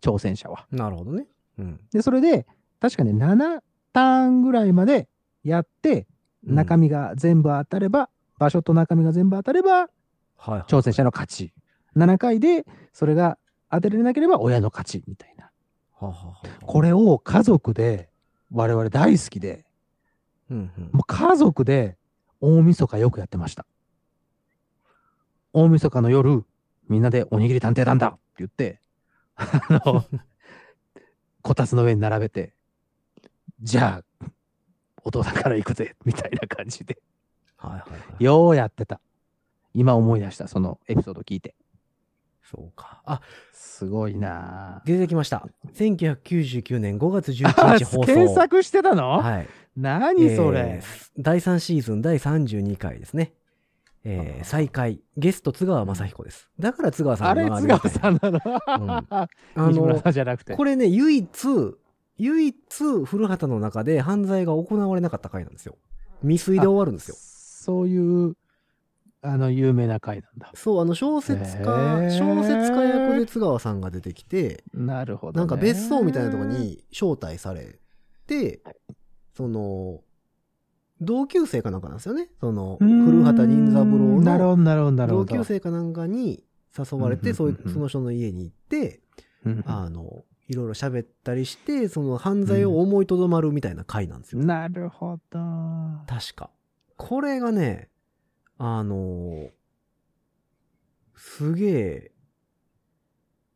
挑戦者は。なるほどね。うん。で、それで、確かね、7ターンぐらいまでやって、うん中身が全部当たれば、場所と中身が全部当たれば、はいはい。挑戦者の勝ち。7回でそれが当てられなければ親の勝ちみたいな。これを家族で我々大好きで、うんうんもう家族で大晦日よくやってました。大晦日の夜、みんなでおにぎり探偵団だって言って、あの、こたつの上に並べて、じゃあ、お父さんから行くぜみたいな感じで。はいはいはい。ようやってた。今思い出した、そのエピソード聞いて。そうか。あ、すごいな出てきました。1999年5月あ11日放送。検索してたの、はい。何それ、えー第3シーズン第32回ですね。えー再開。ゲスト津川雅彦です。だから津川さんあれ、津川さんなの、あ西村の、じゃなくて。これね、唯一、唯一、古畑の中で犯罪が行われなかった回なんですよ。未遂で終わるんですよ。そういう、あの、有名な回なんだ。そう、あの、小説家、小説家役で津川さんが出てきて、なるほど、ね。なんか別荘みたいなところ。に招待されて、その、同級生かなんかなんですよね。その、古畑任三郎の同ど。級生かなんかに誘われて、うんうんうんうんその人の家に行って、うんあの、いろいろ喋ったりして、その犯罪を思いとどまるみたいな回なんですよ。なるほど。確か。これがね、あのすげえ、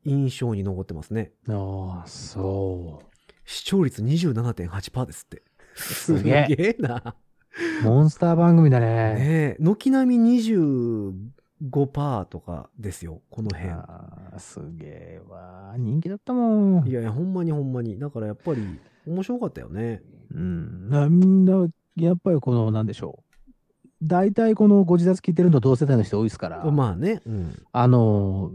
印象に残ってますね。ああ、そ視聴率27.8%ですって。すげええな。う。モンスター番組だね。ねえ、軒並み25%とかですよ、この辺。ああ、すげえわ。人気だったもん。いやいや、ほんまにほんまに。だからやっぱり面白かったよね。うん。なみんな、やっぱりこの、なんでしょう。大体このご自殺聞いてるの同世代の人多いですから、まあね。うん。あの、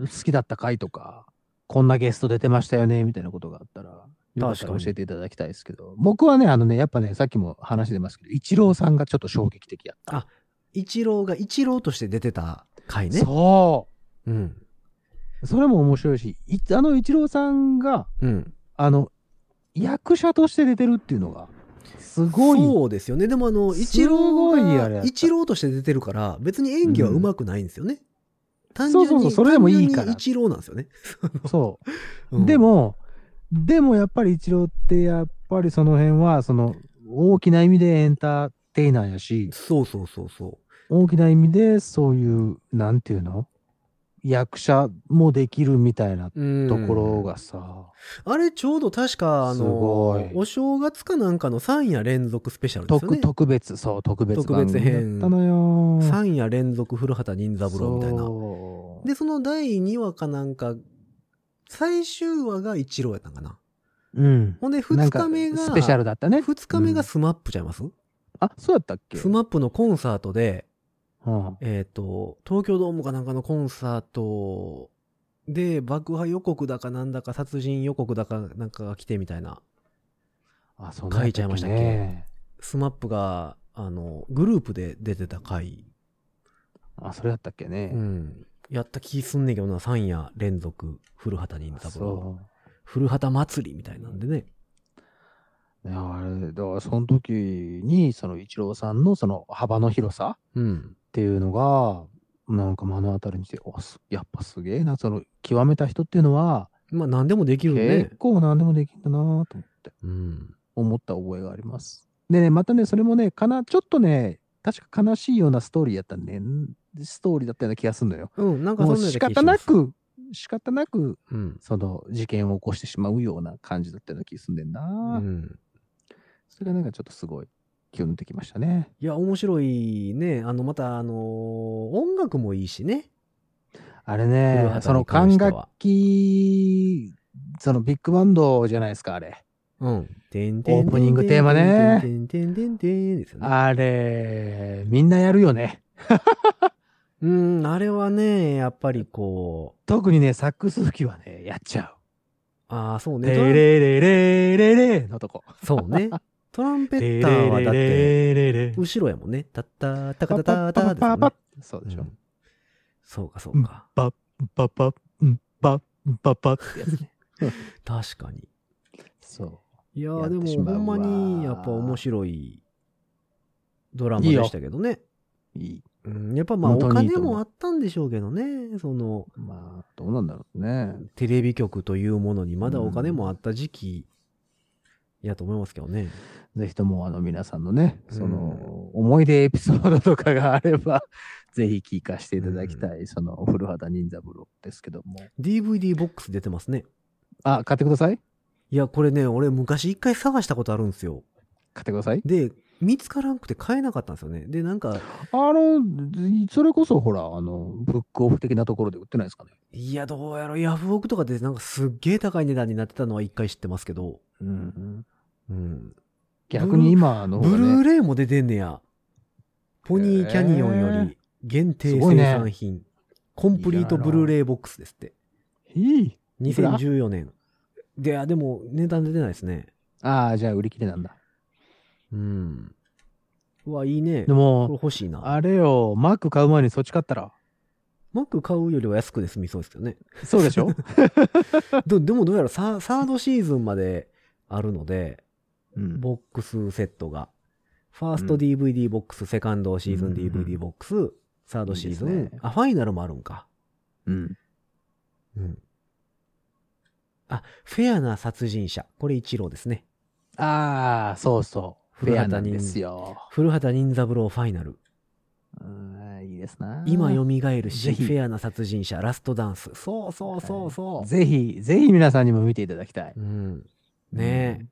好きだった回とか、こんなゲスト出てましたよね、みたいなことがあったら、教えていただきたいですけど、僕はね、あのね、やっぱね、さっきも話出ますけど、イチローさんがちょっと衝撃的やった。あ一郎が一郎として出てた回ね。そううん。それも面白いし、いあのイチローさんが、うん。あの、役者として出てるっていうのが、すごい。そうですよね。でもあの、す一郎が一郎として出てるから、別に演技は上手くないんですよね。単そう純に、そうそうそれでもいいから一郎なんですよね。そう。うんで、も、でもやっぱりイチローって、やっぱりその辺は、その、大きな意味でエンターテイナーやし、そうそうそうそ大きな意味でそういう、なんていうの？役者もできるみたいなう。うんところがさ、あれちょうど確か、あの、お正月かなんかの3夜連続スペシャルですね。特別、そう、特別特別編だったのよ。3夜連続古畑任三郎みたいな。で、その第2話かなんか、最終話が一郎やったんかな。うん。ほんで、2なんか日目が、スペシャルだったね。2日目がスマップちゃいます、あ、そうやったっけ？ SMAPのコンサートで、うんえっ、と、東京ドームかなんかのコンサートで、爆破予告だかなんだか、殺人予告だかなんかが来てみたいな。あ、そう書いちゃいましたっけ？ね。 SMAPが、あの、グループで出てた回、あ、それやったっけね。うん。やった気すんねんけどな、3夜連続、古畑任三郎。そ古畑祭りみたいなんでね。う。いや、あれ、だからその時に、その一郎さんのその幅の広さうん。っていうのが、なんか目の当たりにして、おすやっぱすげえな、その極めた人っていうのは、まあ、何でもできるね結。構何でもできるんだなと思って、うん。思った覚えがあります。でね、またね、それもね、かな、ちょっとね、確か悲しいようなストーリーやったんで、んストーリーだったような気がするのよ。うん、なんかそんなような気がし方な。く、仕方なく、うん。その事件を起こしてしまうような感じだったような気がすんでんな、うん。それがなんかちょっとすごいキュンってきましたね。いや、面白いね。あの、また、あのー音楽もいいしね。あれ古ね、畑その管楽器、そのビッグバンドじゃないですか、あれ。うん。てんオープニングテーマねてんてんてんてんですよね。あれ、みんなやるよね。うん、あれはね、やっぱりこう、特にね、サックス吹きはね、やっちゃああ、そうう。ね。レレレレレレのとこ。そうね。トランペレッターはだって、後ろやもんね。タッター、タカパタタタですよねパパパパそうでしょ。うんそうか、そうか。パパパうんパパパってやつね。確かに。そう。いやでも、ほんまに、やっぱ面白いドラマでしたけどね。いい。うん、やっぱまあ、お金もあったんでしょうけどね。その、まあ、どうなんだろうね。テレビ局というものにまだお金もあった時期いやと思いますけどね。ぜひとも、あの、皆さんのね、その、思い出エピソードとかがあれば、ぜひ聞かせていただきたい、その、古畑任三郎ですけども。DVD ボックス出てますね。あ、買ってくださいいや、これね、俺昔一回探したことあるんですよ。買ってくださいで、見つからんくて買えなかったんですよね。で、なんか、あの、それこそほら、あの、ブックオフ的なところで売ってないですかね。いや、どうやろ、ヤフオクとかでなんかすっげえ高い値段になってたのは一回知ってますけど、うん。うん。逆に今の方がブルーね、レイも出てんねや。ポニーキャニオンより限定生産品。コンプリートブルーレイボックスですって。いい。いくら？2014年。で、あ、でも値段出てないですね。ああ、じゃあ売り切れなんだ。うん。うわ、いいね。でも、欲しいな。あれよ、マック買う前にそっち買ったら？マック買うよりは安くで済みそうですけどね。そうでしょ？どでもどうやらササードシーズンまであるので、うん。ボックスセットが。ファースト DVD ボックス、セカンドシーズン DVD ボックス、サードシーズン、いいねあ、ファイナルもあるんか。うん。うん。あ、フェアな殺人者。これ一郎ですね。ああ、そうそう。フ古畑ェアなんですよ。古畑任三郎ファイナル。うん、いいですな。今蘇るし、フェアな殺人者、ラストダンス。そうそうそうそう。ぜひ、ぜひ皆さんにも見ていただきたい。うん。ねえ。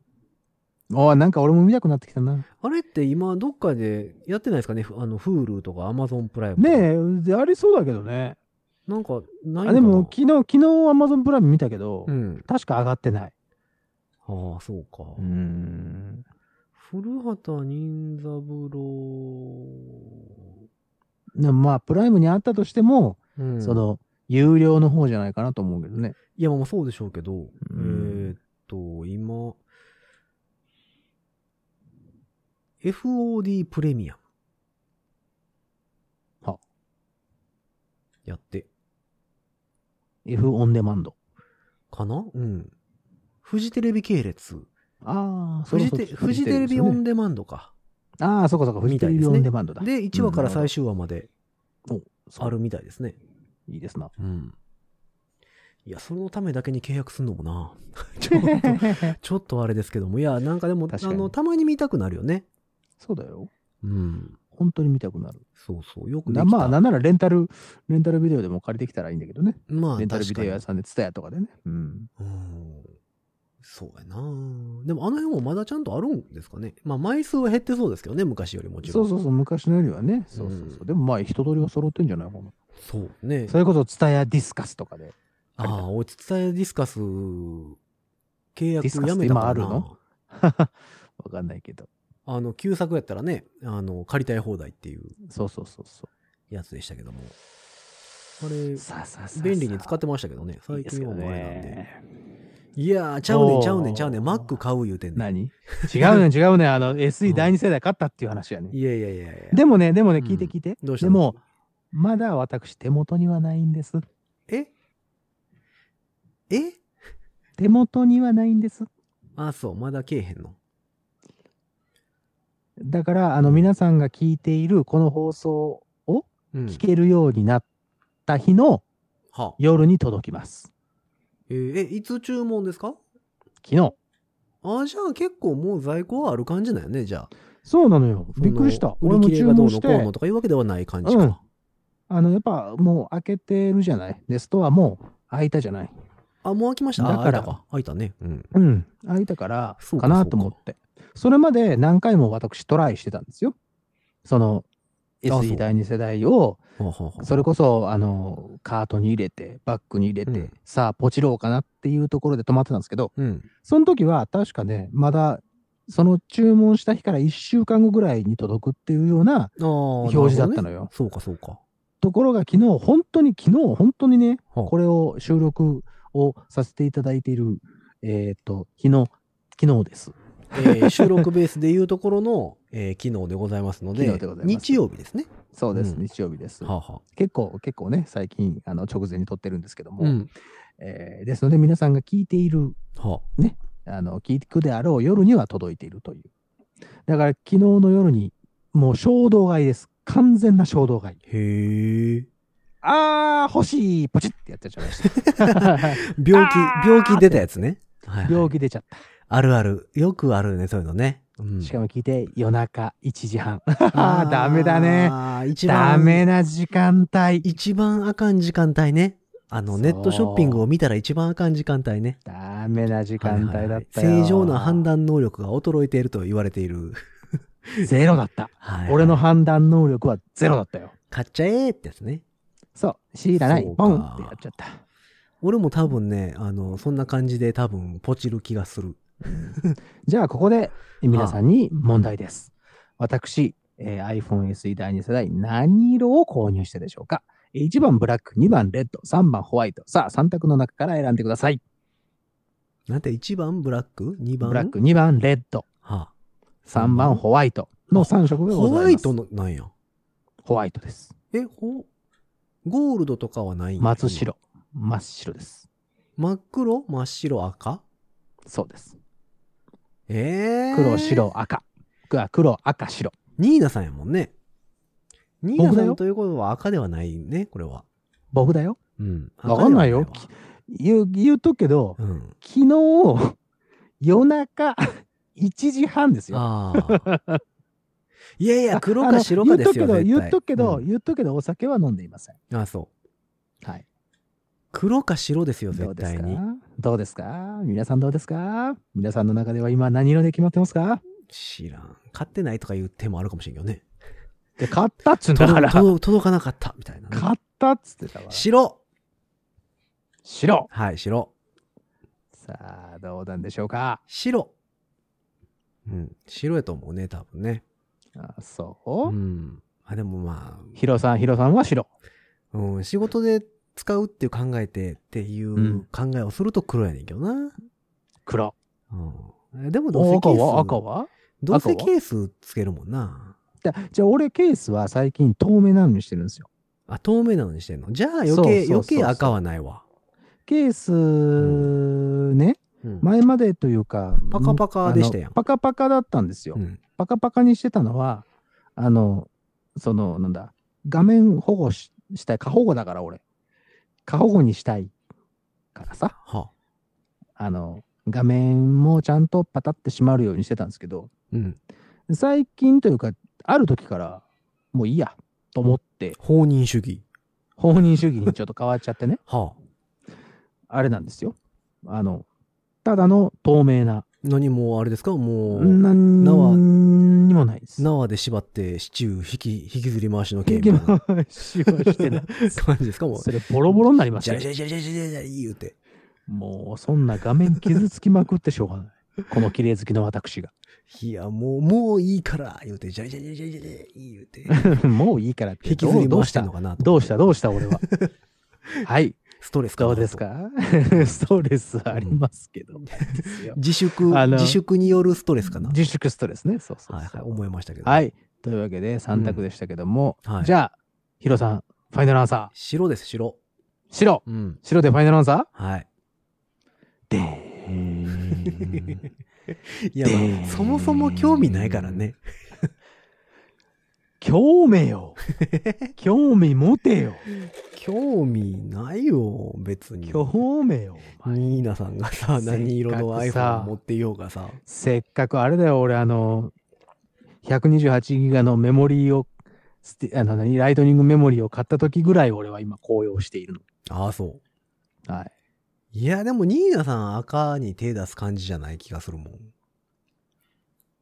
うん。おーなんか俺も見たくなってきたな。あれって今どっかでやってないですかね？ふあの、Hulu とか Amazon プライム。ねえ、でありそうだけどね。なんか、ないあでも、昨日、昨日 Amazon プライム見たけど、うん。確か上がってない。ああ、そうか。うん。古畑任三郎。まあ、プライムにあったとしても、うんそ、の、有料の方じゃないかなと思うけどね。いや、まあそうでしょうけど、んえと、今、FOD プレミアム。はやって、F オンデマンド。かな？うん。フジテレビ系列。ああ、フジテフジテレビオンデデマンドか。ああ、そこそこ、フジテレビオンデマンドだ。で、1話から最終話まであるみたいですね。いいですな。うん。いや、そのためだけに契約すんのもな。ちょっと、ちょっとあれですけども。いや、なんかでも、あの、たまに見たくなるよね。そうだよ。うん。本当に見たくなる。そうそう。よくでまあ、なんならレンタル、レンタルビデオでも借りてきたらいいんだけどね。まあ、レンタルビデオ屋確さんで、ツタヤとかでね。うん。うん。そうやなでも、あの辺もまだちゃんとあるんですかね。まあ、枚数は減ってそうですけどね、昔よりもちろん。そうそうそう、昔のよりはね。そうそうそう。うんでもまあ、一通りは揃ってんじゃないかな。そうね。それこそ、ツタヤディスカスとかで。ああ、おちつたえディスカス、契約やめたかあるの？わかんないけど。あの、旧作やったらね、あの、借りたい放題っていうそうそうそうそやつでしたけども。あれう。、さあさあさあ。便利に使ってましたけどね。いい最近はもうあれなんで。ね。いやー、ちゃうねん、ちゃうねん、ちゃうねん。マック買う言うてんねん。何？違うねん、違うねん。あの、SE 第二世代買ったっていう話やね。いやいやいやいや。でもね、でもね、うん聞いて聞いて。どうしたの？でも、まだ私、手元にはないんです。え？え手元にはないんです。あ、そう、まだけえへんの？だから、あの、皆さんが聞いているこの放送をうん。聞けるようになった日のは夜に届きます。えーえ、いつ注文ですか？昨日。あ、じゃあ結構もう在庫はある感じだよね、じゃあ。そうなのよ。びっくりした。俺も注文してうの、とかいうわけではない感じうんか。あの、やっぱもう開けてるじゃない？で、ストアも開いたじゃない？あ、もう開きました。あ、だから開いたか。開いたね。うん。うん。開いたから、そうかかなと思って。それまで何回も私トライしてたんですよ。その、あそう SE 第二世代を、はあはあはあそれこそ、あの、カートに入れて、バッグに入れて、うんさあ、ポチろうかなっていうところで止まってたんですけど、うん。その時は確かね、まだ、その注文した日から1週間後ぐらいに届くっていうようなああ、表示だったのよ。なるほどねそうか、そうか。ところが昨日、本当に昨日、本当にね、はあこれを収録をさせていただいている、えっ、と、日の、昨日です。えー 収録ベースでいうところの、えー機能でございますので、昨日で日曜日ですね。そうです、うん日曜日です。はあはあ結構、結構ね、最近、あの、直前に撮ってるんですけども、うん。えーですので、皆さんが聞いている、はあの、聞くであろう夜には届いているという。だから、昨日の夜に、もう衝動買いです。完全な衝動買い。あ、へえ。あー、欲しいポチッってやってちゃいました。病気病気出たやつね。はいはい病気出ちゃった。あるある。よくあるね、そういうのね。うんしかも聞いて、夜中1時半。あー、ダメだね。一番ダメな時間帯。一番あかん時間帯ね。あの、ネットショッピングを見たら一番あかん時間帯ね。ダメな時間帯だったよ。はいはいはい正常な判断能力が衰えていると言われている。ゼロだった。はい。俺の判断能力はゼロだったよ。買っちゃえってやつね。そう。知らないポンってやっちゃった。俺も多分ね、あの、そんな感じで多分ポチる気がする。じゃあ、ここで皆さんに問題です。私、えー iPhone SE 第2世代、何色を購入したでしょうか ?1 番ブラック、2番レッド、3番ホワイト。さあ、3択の中から選んでください。なんて1番ブラック ?2 番？ブラック、2番レッド、は3番ホワイトの3色あ、がございます。ホワイトのなんや？ホワイトです。え、ほ、ゴールドとかはない松。白。真っ白です。真っ黒？真っ白赤？そうです。えー、黒、白、赤。あ黒、赤、白。ニーナさんやもんね。ニーナさんということは赤ではないね、これは。僕だよ。うん。わかんないよ言う、言うとくけど、うん。昨日、夜中 1時半ですよ。ああ。いやいや、黒か白かですよ、言っとくけど、言っとくけど、うん言っとくけど、お酒は飲んでいません。あそう。はい。黒か白ですよ、絶対に。どうですか？皆さんどうですか？皆さんの中では今何色で決まってますか？知らん。買ってないとか言う手もあるかもしれんけどね。で、買ったっつうんだから。買届届かなかった、みたいなね、ったっつってたわ。白白。はい、白。さあ、どうなんでしょうか？白。うん。白やと思うね、多分ね。あそう？う、ん。あ、でもまヒロさん、ヒロさんは白。あ、うん、仕事で使うっていう考えてっていううん考えをすると黒やねんけどな。黒。うん。でもどうせケース。赤は？赤は？どうせケースつけるもんな。じゃあ、俺ケースは最近透明なのにしてるんですよ。あ、透明なのにしてんの？じゃあ余計、余計赤はないわ。ケース、ね、うん。前までというか、パカパカでしたやんパカパカだったんですよ。うん。パカパカにしてたのは、あの、その、なんだ、画面保護ししたい、過保護だから俺。過保護にしたいからさ、はあの、画面もちゃんとパタって閉まるようにしてたんですけど、うん。最近というか、ある時から、もういいや、と思って、放任主義。放任主義にちょっと変わっちゃってね、はあ。あれなんですよ。あの、ただの透明な、何もあれですか？もう、何縄にもないです。縄で縛ってシチュー引き、引きずり回しの剣結みたいな局、しはしてない。感じですか？もう。それボロボロになりましじゃたよ。りじゃりじゃりじゃりじゃりじゃり言うて。もうそんな画面傷つきまくってしょうがない。この綺麗好きの私が。いや、もう、もういいから、言うて、じゃりじゃりじゃりじゃりじゃり言うて。もういいからって。引きずり回してんのかなと。どうした？どうした？俺は。はい。ストレスかどうですか？ストレスありますけど。自粛、自粛によるストレスかな？自粛ストレスね。そうそうそう。はいはい、思いましたけど。はい。というわけで3択でしたけども、うんはいじゃあ、ヒロさん、ファイナルアンサー。白です、白。白。うん。白でファイナルアンサはい。ーでーん。いや、まあそもそも興味ないからね。興味よ。興味持てよ。興味ないよ、別に。興味よ。ニーナさんがさ、何色の iPhone を持っていようがさ。せっかくあれだよ、俺、あの、128ギガのメモリーを、あの何ライトニングメモリーを買った時ぐらい俺は今高揚しているの。ああ、そう。はい。いや、でもニーナさん赤に手出す感じじゃない気がするもん。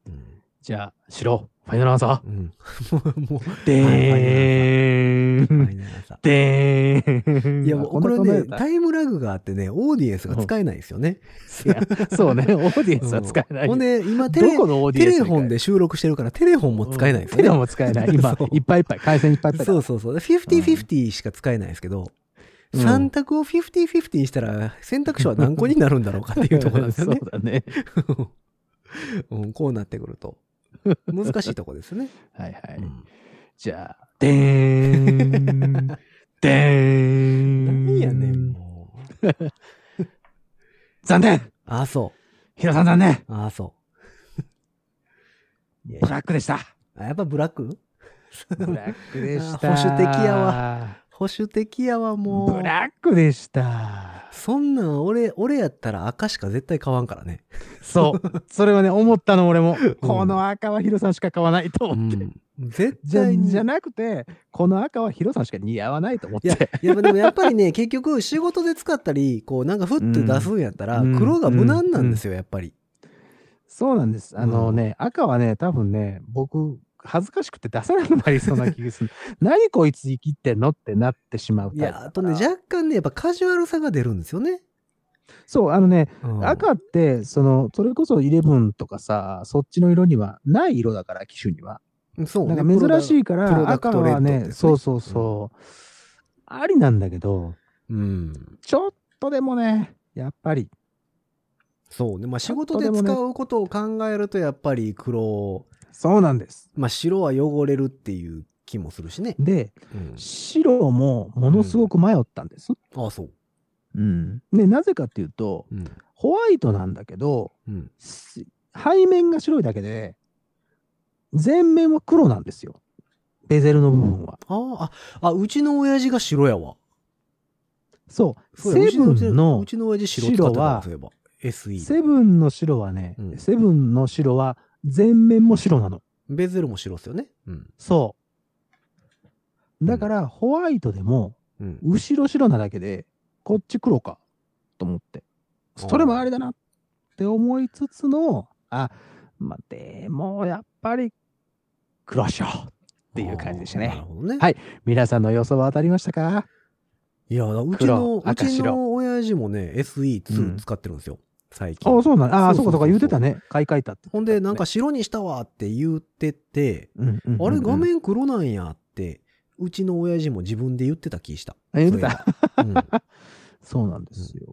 うん。じゃあ、白、ファイナルアンサうん。もう、もう、ー。でーん。ファイナルアンサーでーん。いや、もうこれね、タタイムラグがあってね、オーディエンスが使えないんですよね。そうね、オーディエンスは使えないよ。ほんで、今テレ、テレフォンで収録してるから、テレフォンも使えないんですよね。テレフォンも使えない。今いっぱいいっぱい。回線いっぱいいっぱいだ。そうそうそう。50-50しか使えないですけど、うん3択を50-50にしたら選択肢は何個になるんだろうかっていうところなんですよね そ。うだね。うん、こうなってくると。難しいとこですね。はいはい。うんじゃあ、でーん。でーん。何やねん、もう。残念ああ、そヒロさん残念う。ああ、そう。ブラックでした。あやっぱブラック？ブラックでした。あ保守的やわ。保守的やわ、もう。ブラックでした。そんなん、俺、俺やったら赤しか絶対買わんからね。そう。それはね、思ったの俺も。この赤はヒロさんしか買わないとう思って。ん。絶対に。じゃなくて、この赤はヒロさんしか似合わないと思って。、いや、でもやっぱりね、結局仕事で使ったり、こうなんかふって出すんやったら、うん黒が無難なんですよ、やっぱり。そうなんです。あのね、赤はね、多分ね、僕、恥ずかしくて出さなくなりそうな気がする。何こいつ生きてんのってなってしまういや、あとね、若干ね、やっぱカジュアルさが出るんですよね。そう、あのね、うん赤って、その、それこそ11とかさ、そっちの色にはない色だから、機種には。そうね。なんか珍しい。いから、赤はね、ねそうそうそう、ありなんだけど、うん。ちょっとでもね、やっぱり、そうね。まあ仕事で使うことを考えると、やっぱり黒、そうなんです。まあ白は汚れるっていう気もするしね。で、うん。白もものすごく迷ったんです。ああ、そう。うん。で、なぜかっていうと、うん。ホワイトなんだけど、背面が白いだけで、前面は黒なんですよ。ベゼルの部分は。ああ、あ、あ、うちの親父が白やわ。そう。セブンのうちの親父白使っ。セブンの白はね、うんセブンの白は前面も白なの。ベゼルも白っすよね。うん。そう。だから、ホワイトでも、うん。後ろ白なだけで、こっち黒か、と思って。それもありだなって思いつつの、あ、まあ、でも、やっぱり、黒っしょっていう感じでしたね。なるほどね。はい皆さんの予想は当たりましたか？いや、うち黒の、うちの親父もね、う SE2 ん使ってるんですよ。最近。あそうなんああ、そうかそうか、言うてたね。買い替えたって。ほんで、なんか、白にしたわって言ってて、うんうんうんうんあれ画面黒なんやって、うちの親父も自分で言ってた気した。あ言ってた？そうん そうなんですよ。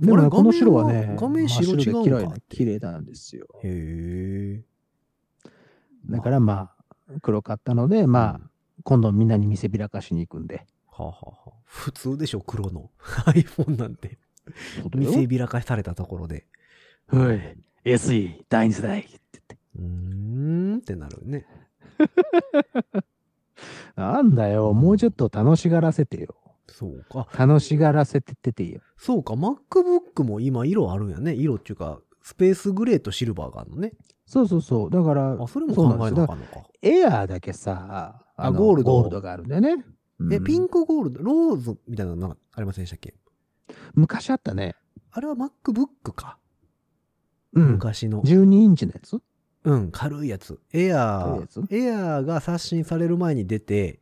んでもこの白はね画面白違うんか綺麗なんですよ。へえ。だからまあ、黒かったので、まあ、今度みんなに見せびらかしに行くんで。はあ、はあはあ、普通でしょ、黒の iPhone なんて。見せびらかされたところで。はい。SE 第二世代って言って。うーんってなるね。なんだよ、もうちょっと楽しがらせてよ。そうか。楽しがらせてっててよ。そうか、MacBook も今色あるんやね。色っていうか、スペースグレーとシルバーがあるのね。そうそうそう。だから、あ、それもそう考えなかんのか。エアーだけさ、のあゴールドゴールドがあるんだよね。え、うんピンクゴールド、ローズみたいなのありませんでしたっけ？昔あったね。あれは MacBook か。うん。昔の。12インチのやつ？うん、軽いやつ。エアー、エアーが刷新される前に出て、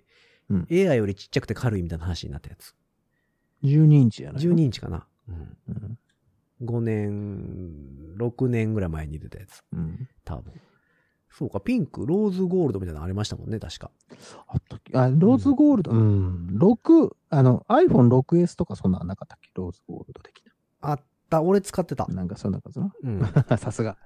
うんエアーよりちっちゃくて軽いみたいな話になったやつ。12インチやないの？12インチかな。うん。うん5年、6年ぐらい前に出たやつ。うん多分。そうか、ピンク、ローズゴールドみたいなのありましたもんね、確か。あったっけ？あ、ローズゴールド、うん、6、あの、iPhone6S とかそんなんなかったっけ？ローズゴールド的あった、俺使ってたな。。なんかそんな感じな。うん。さすが。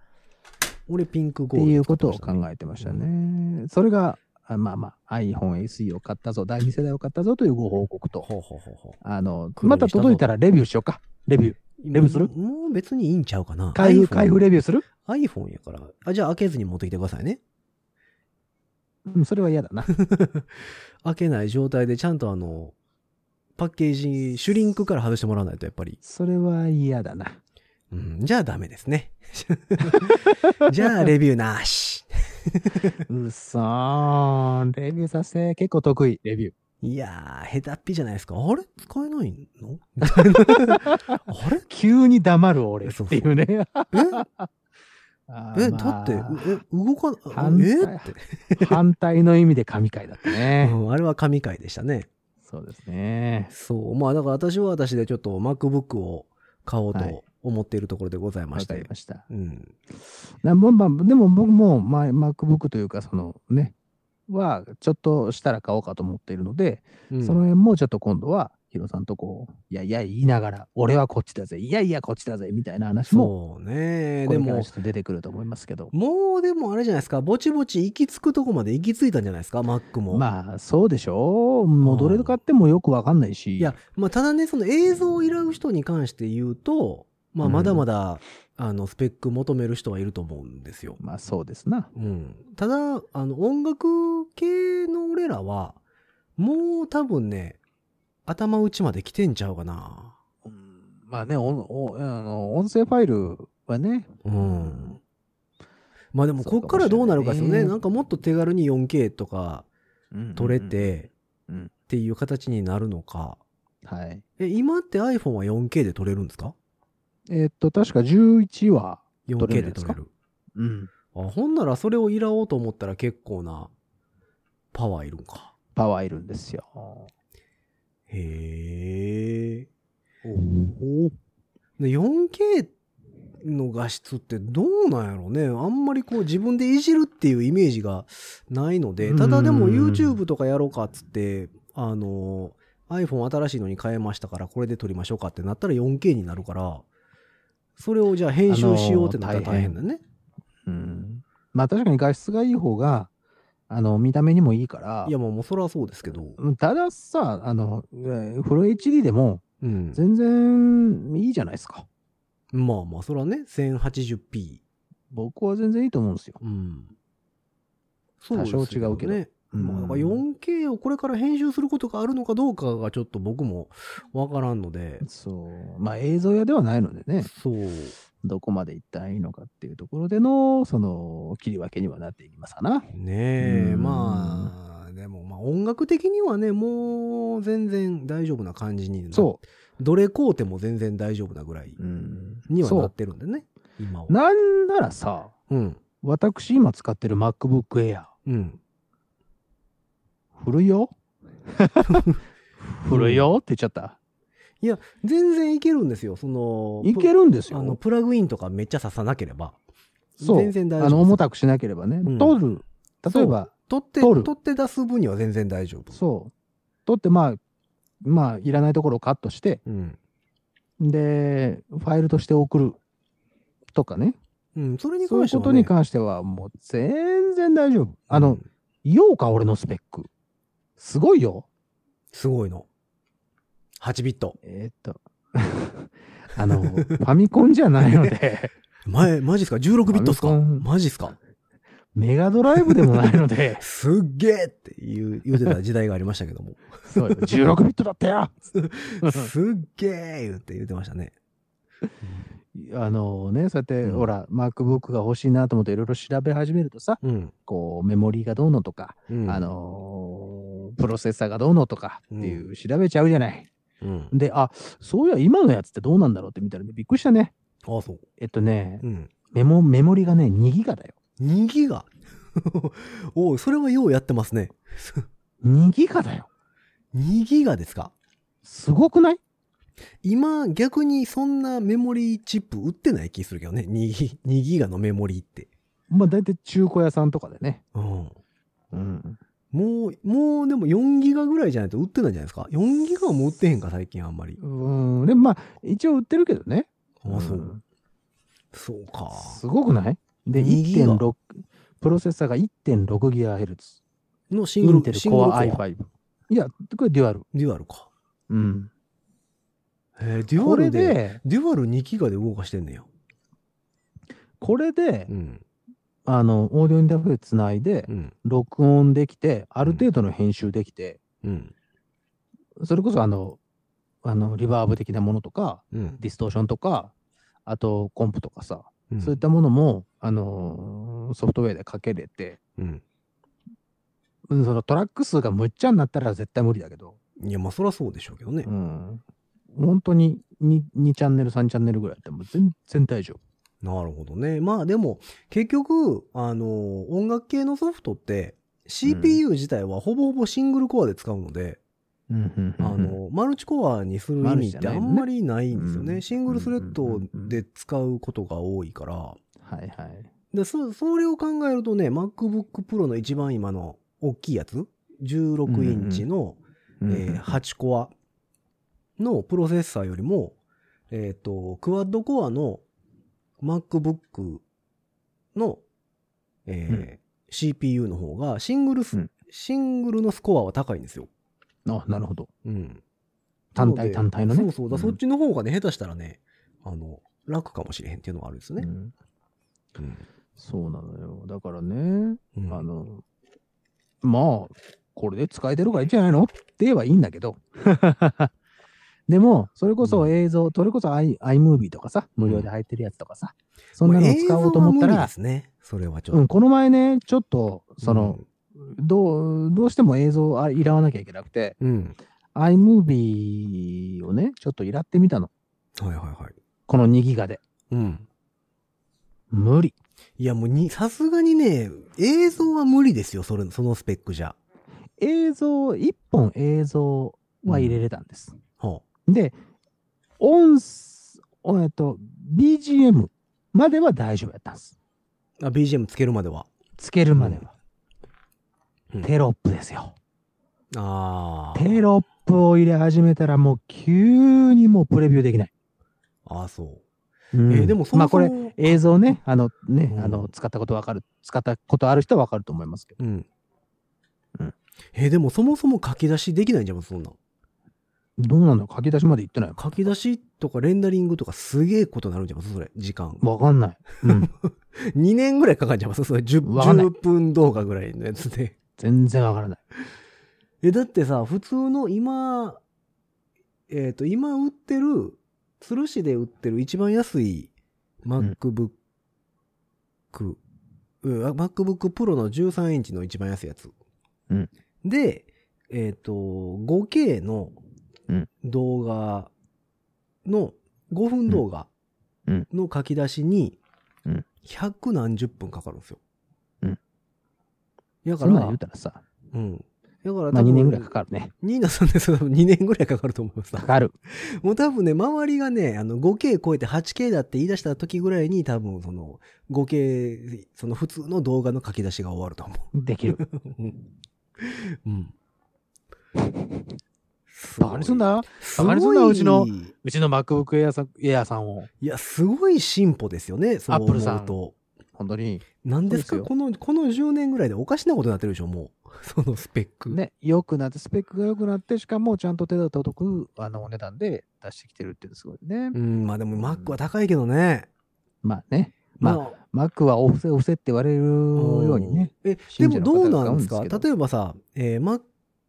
俺ピンクっゴールドていうことを使ってましたね考えてましたね。それが、あまあまあ、iPhone SE を買ったぞ、第2世代を買ったぞというご報告と、ほうほうほうほう。あの、また届いたらレビューしようか。レビュー。レビューする？もう別にいいんちゃうかな。開封、開封レビューする？iPhone やから。あ、じゃあ開けずに持ってきてくださいね。うん、それは嫌だな。開けない状態でちゃんとあの、パッケージ、シュリンクから外してもらわないとやっぱり。それは嫌だな。うん、じゃあダメですね。じゃあレビューなし。うそーん。レビューさせて、結構得意、レビュー。いやー、下手っぴじゃないですか。あれ？使えないの？あれ？急に黙る俺そうそうっていうね。ええ、あーまあだって、え、動かな、反対え？って。反対の意味で神回だったね。うん、あれは神回でしたね。そうですね。そう。まあだから私は私でちょっと MacBook を買おうはいと思っているところでございまして。りました。うん。なまあまあでも僕も、まあ、MacBook というか、そのね、は、ちょっとしたら買おうかと思っているので、うんその辺もちょっと今度は、ヒロさんとこう、いやいや言いながら、俺はこっちだぜ、いやいやこっちだぜ、みたいな話も、そうね。でも出てくると思いますけど。もうでもあれじゃないですか。ぼちぼち行き着くとこまで行き着いたんじゃないですか、Mac も。まあ、そうでしょう。もうどれで買ってもよくわかんないし。いや、まあただね、その映像を依頼人に関して言うと、まあうんまだまだ、あの、スペック求める人はいると思うんですよ。まあそうですな。うん。ただ、あの、音楽系の俺らは、もう多分ね、頭打ちまで来てんちゃうかな。うんまあね、おおあの音声ファイルはね、うん。まあでも、こっからどうなるかですよね。なんかもっと手軽に 4K とか撮れて、うんうんっていう形になるのか。はい。え、今って iPhone は 4K で撮れるんですか？えっと、確か11は、撮 ?4K れるんで撮れる。うん。あ、ほんならそれをいらおうと思ったら結構なパワーいるんか。パワーいるんですよ。へえ。おで 4K の画質ってどうなんやろうね。あんまりこう自分でいじるっていうイメージがないので、ただでもうん YouTube とかやろうかっつって、あの、iPhone 新しいのに変えましたからこれで撮りましょうかってなったら 4K になるから、それをじゃあ編集しようってなったら大変だね。うん。まあ確かに画質がいい方が、あの、見た目にもいいからい、や、まあもうそれはそうですけど。たださ、あの、えーフル HD でもうん。全然いいじゃないですか。まあまあ、それはね、1080p。僕は全然いいと思うんですよ。うん。多少違うけどね。うんまあ、だから 4K をこれから編集することがあるのかどうかがちょっと僕もわからんので、そう。まあ映像屋ではないのでね、そう。どこまで行ったらいいのかっていうところでの、その、切り分けにはなっていきますかな。ねえ、うんまあ、でもまあ音楽的にはね、もう全然大丈夫な感じになそどれこうても全然大丈夫なぐらいうん。にはなっ。てるんでね、今は。なんならさ、うん。私今使ってる MacBook Air、うん。古いよ 古いよって言っちゃった。全然いけるんですよ。その、いけるんですあの、よ。プラグインとかめっちゃ刺さなければ。そう。全然大丈夫あの、重たくしなければね。うん取る。例えば、取って、取って出す分には全然大丈夫。そう。取って、まあ、まあ、いらないところをカットして、うん。で、ファイルとして送るとかね。うん、それにそういう関しては、ね。ことに関しては、もう全然大丈夫。あの、うん言おうか、俺のスペック。すごいよ。すごいの。8ビット。えーっと。あの、ファミコンじゃないので、前、マジっすか ?16 ビットっすか？マジっすか？メガドライブでもないので、すっげえって言う、言うてた時代がありましたけども。そうよ16ビットだったよすっげえ言って言ってましたね。あのね、そうやって、うんほら、MacBook が欲しいなと思っていろいろ調べ始めるとさ、うん。こう、メモリーがどうのとか、うん。あ、のープロセッサーがどうのとかっていう、調べちゃうじゃない。うん。で、あ、そういや、今のやつってどうなんだろうって見たら、びっくりしたね。あ、そう。えっとね、うん。メモ、メモリがね、2ギガだよ。2ギガ？おうそれはようやってますね。2ギガだよ。2ギガですか？すごくない？今、逆にそんなメモリーチップ売ってない気するけどね。2ギ ,2 ギガのメモリーって。まあ、大体中古屋さんとかでね。うん。うん。もう、もうでも4ギガぐらいじゃないと売ってないんじゃないですか ?4 ギガはもう売ってへんか、最近あんまり。うん。で、まあ、一応売ってるけどね。あ、そう。んそうか。すごくない？で、2ギガ1.6、プロセッサーが 1.6GHz。のシングル、インテルシングル Core コア i5。いや、これデュアル。デュアルか。うん。へえ、デュアルで、で、デュアル2ギガで動かしてんねや。これでう、ん。あの、オーディオインターフェースつないでう、ん。録音できて、ある程度の編集できて、うん。それこそあの、あの、リバーブ的なものとか、うん。ディストーションとか、あとコンプとかさ、うんそういったものも、あのーソフトウェアでかけれて、そのトラック数がむっちゃになったら絶対無理だけど、いや、まあ、そりゃそうでしょうけどねう。ん。本当に 2, 2チャンネル、3チャンネルぐらいやっても全然大丈夫。なるほどね。まあでも、結局、あの、音楽系のソフトって、CPU 自体はほぼほぼシングルコアで使うので、あの、マルチコアにする意味ってあんまりないんですよね。うんシングルスレッドで使うことが多いから。はいはい。で、そ、それを考えるとね、MacBook Pro の一番今の大きいやつ ?16 インチの、えー8コアのプロセッサーよりも、えっ、と、クワッドコアの MacBook の、えー CPU の方がシングルス、うんシングルのスコアは高いんですよ。あ、なるほど。うん。単体単体のね。そうそうだ、そっちの方がね、下手したらね、あの、楽かもしれへんっていうのがあるんですよね。うんうん。そうなのよ。だからね、うんあの、まあ、これで使えてるからいいんじゃないの？って言えばいいんだけど。でも、それこそ映像、それこそ iMovie とかさ、無料で入ってるやつとかさ、そんなのを使おうと思ったらで、すね。それはちょっと。うん、この前ね、ちょっと、その、どう、どうしても映像あいらわなきゃいけなくて、うん、うん。iMovie をね、ちょっといらってみたの。はいはいはい。この2ギガで。うん。無理。いやもうに、さすがにね、映像は無理ですよ、それ、そのスペックじゃ。映像、1本映像は入れれたんです。はで、音す、えっと、BGM までは大丈夫やったんです。あ。あ、BGM つけるまでは。つけるまでは。うんテロップですよ。ああ。テロップを入れ始めたらもう急にもうプレビューできない。ああ、そう。うんえーでもそまあもそもこれ映像ね、あのね、うんあの使ったことわかる、使ったことある人はわかると思いますけど。うん。うんえーでもそもそも書き出しできないんじゃん、そんなん。どうなの？書き出しまで言ってない書き出しとかレンダリングとかすげえことになるんじゃん、それ、時間。わかんない。うん。2年ぐらいかかんじゃん、それ 10, わかんない10分動画ぐらいのやつで。全然わからない。え、だってさ、普通の今、えっ、と、今売ってる、鶴市で売ってる一番安い MacBook、うん、あ MacBook Pro の13インチの一番安いやつ。うんで、えっ、と、5K のうん動画の、5分動画うんの書き出しにうん、百何十分かかるんですよ。うん。だから、言うたらさ、うん。だからまあ2年ぐらいかかるね。ニーナさんです2年ぐらいかかると思います。かかる。もう多分ね、周りがね、あの、5K 超えて 8K だって言い出した時ぐらいに多分その、5K、その普通の動画の書き出しが終わると思できる。う。うん。バカにすんな？すバカにすんなうちのうちの MacBook Air さん Air さんを。いや、すごい進歩ですよね、そう思 Apple さうんと。本当に。なんですか？この、この10年ぐらいでおかしなことになってるでしょ、もう。そのスペック。ね、良くなって、スペックが良くなって、しかもちゃんと手だと届くあのお値段で出してきてるっていうのすごいね。うん、まあでも Mac は高いけどね。まあね。まあ、あ、Mac はお布施お布施って言われるようにね。え、でもどうがなんですか例えばさ、えー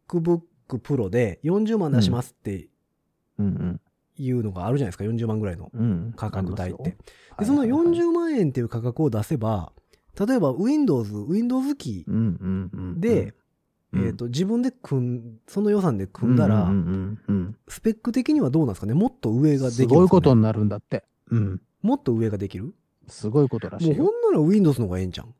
MacBook Pro で40万出しますってうんいうのがあるじゃないですか、40万ぐらいの。価格帯って。で、そのよはいはいはい40万円っていう価格を出せば、例えば Windows、Windows 機うんうんうん。で、うんえっ、と、自分で組ん、その予算で組んだら、スペック的にはどうなんですかね？もっと上ができるすか、ね、すごいことになるんだって。うん。もっと上ができる？すごいことらしもう。ほんなら Windows の方がええんじゃん。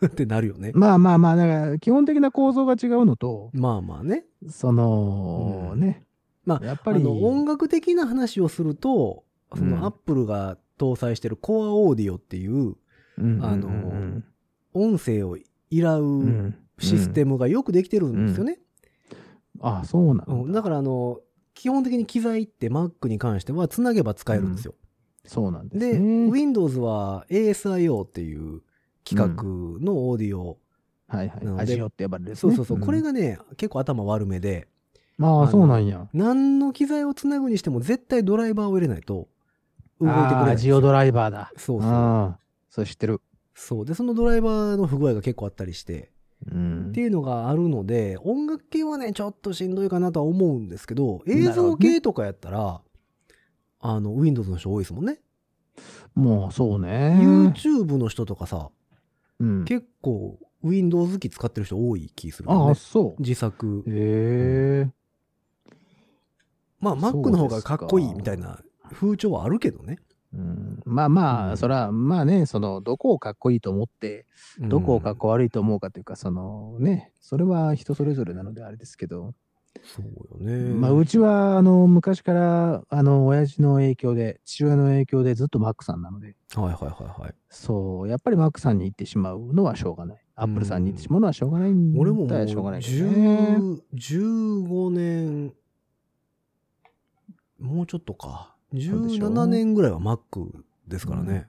ってなるよね。まあまあまあ、だから基本的な構造が違うのと、まあまあね。その、うんね。まあやっぱり、あの音楽的な話をすると、そうんのアップルが搭載してるコアオーディオっていううんあのうん音声を依頼うシステムがよくできてるんですよね。あ、そうなんだ。からあの、基本的に機材って Mac に関してはつなげば使えるんですよ。そうなんですで、ね。Windows は ASIO っていう規格のオーディオ。はいはい。って呼ばれるねそうそうそう。んこれがね、結構頭悪めで、まあ、そうなんや。何の機材をつなぐにしても絶対ドライバーを入れないと動いてくれない。ジオドライバーだ。そうそう。それ知ってる。そう。で、そのドライバーの不具合が結構あったりして、うんっていうのがあるので、音楽系はね、ちょっとしんどいかなとは思うんですけど、映像系とかやったら、あの、Windows の人多いですもんね。もう、そうね。YouTube の人とかさ、うん。結構 Windows 機使ってる人多い気するよああ、ね。そう。自作。へえ。まあ、Mac の方がかっこいいみたいな風潮はあるけどね。うんまあまあ、うんそら、まあね、その、どこをかっこいいと思って、どこをかっこ悪いと思うかというか、そのね、それは人それぞれなのであれですけど、そうよね。まあ、うちは、あの、昔から、あの、親父の影響で、父親の影響でずっとマックさんなので、はいはいはいはい。そう、やっぱりマックさんに行ってしまうのはしょうがない。アップルさんに行ってしまうのはしょうがないんだ俺もしょうがないね。10 15年、もうちょっとか。そうでしょ17年ぐらいは Mac ですからね。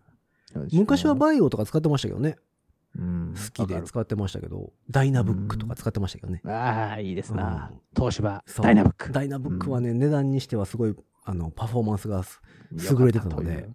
昔はバイオとか使ってましたけどね。うん。好きで使ってましたけど、ダイナブックとか使ってましたけどね。るああ、いいですな。うん。東芝、ダイナブック。ダイナブックはね、値段にしてはすごい、あの、パフォーマンスが優れてたので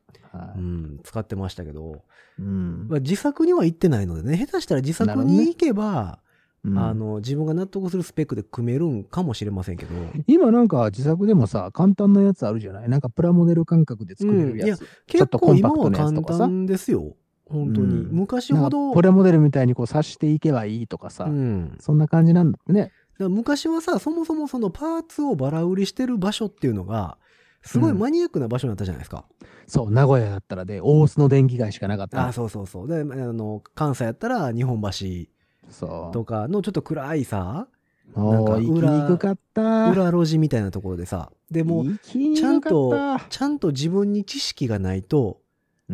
う。ん、使ってましたけど、うん。まあ、自作には行ってないのでね、下手したら自作に行けば、うん。あの、自分が納得するスペックで組めるんかもしれませんけど、今なんか自作でもさ、簡単なやつあるじゃない？なんかプラモデル感覚で作れるやつ。ちょ結構今は簡単ですよ。本当に。うん昔ほど、なんかプラモデルみたいにこう刺していけばいいとかさ、うん。そんな感じなんだね。昔はさ、そもそもそのパーツをバラ売りしてる場所っていうのが、すごいマニアックな場所になったじゃないですか。そう、名古屋だったらで、大須の電気街しかなかった。あそうそうそう。で、あの、関西やったら日本橋そう。とかのちょっと暗いさ、もう行きにくかった。裏路地みたいなところでさ、でもちゃんとちゃんと自分に知識がないと、うん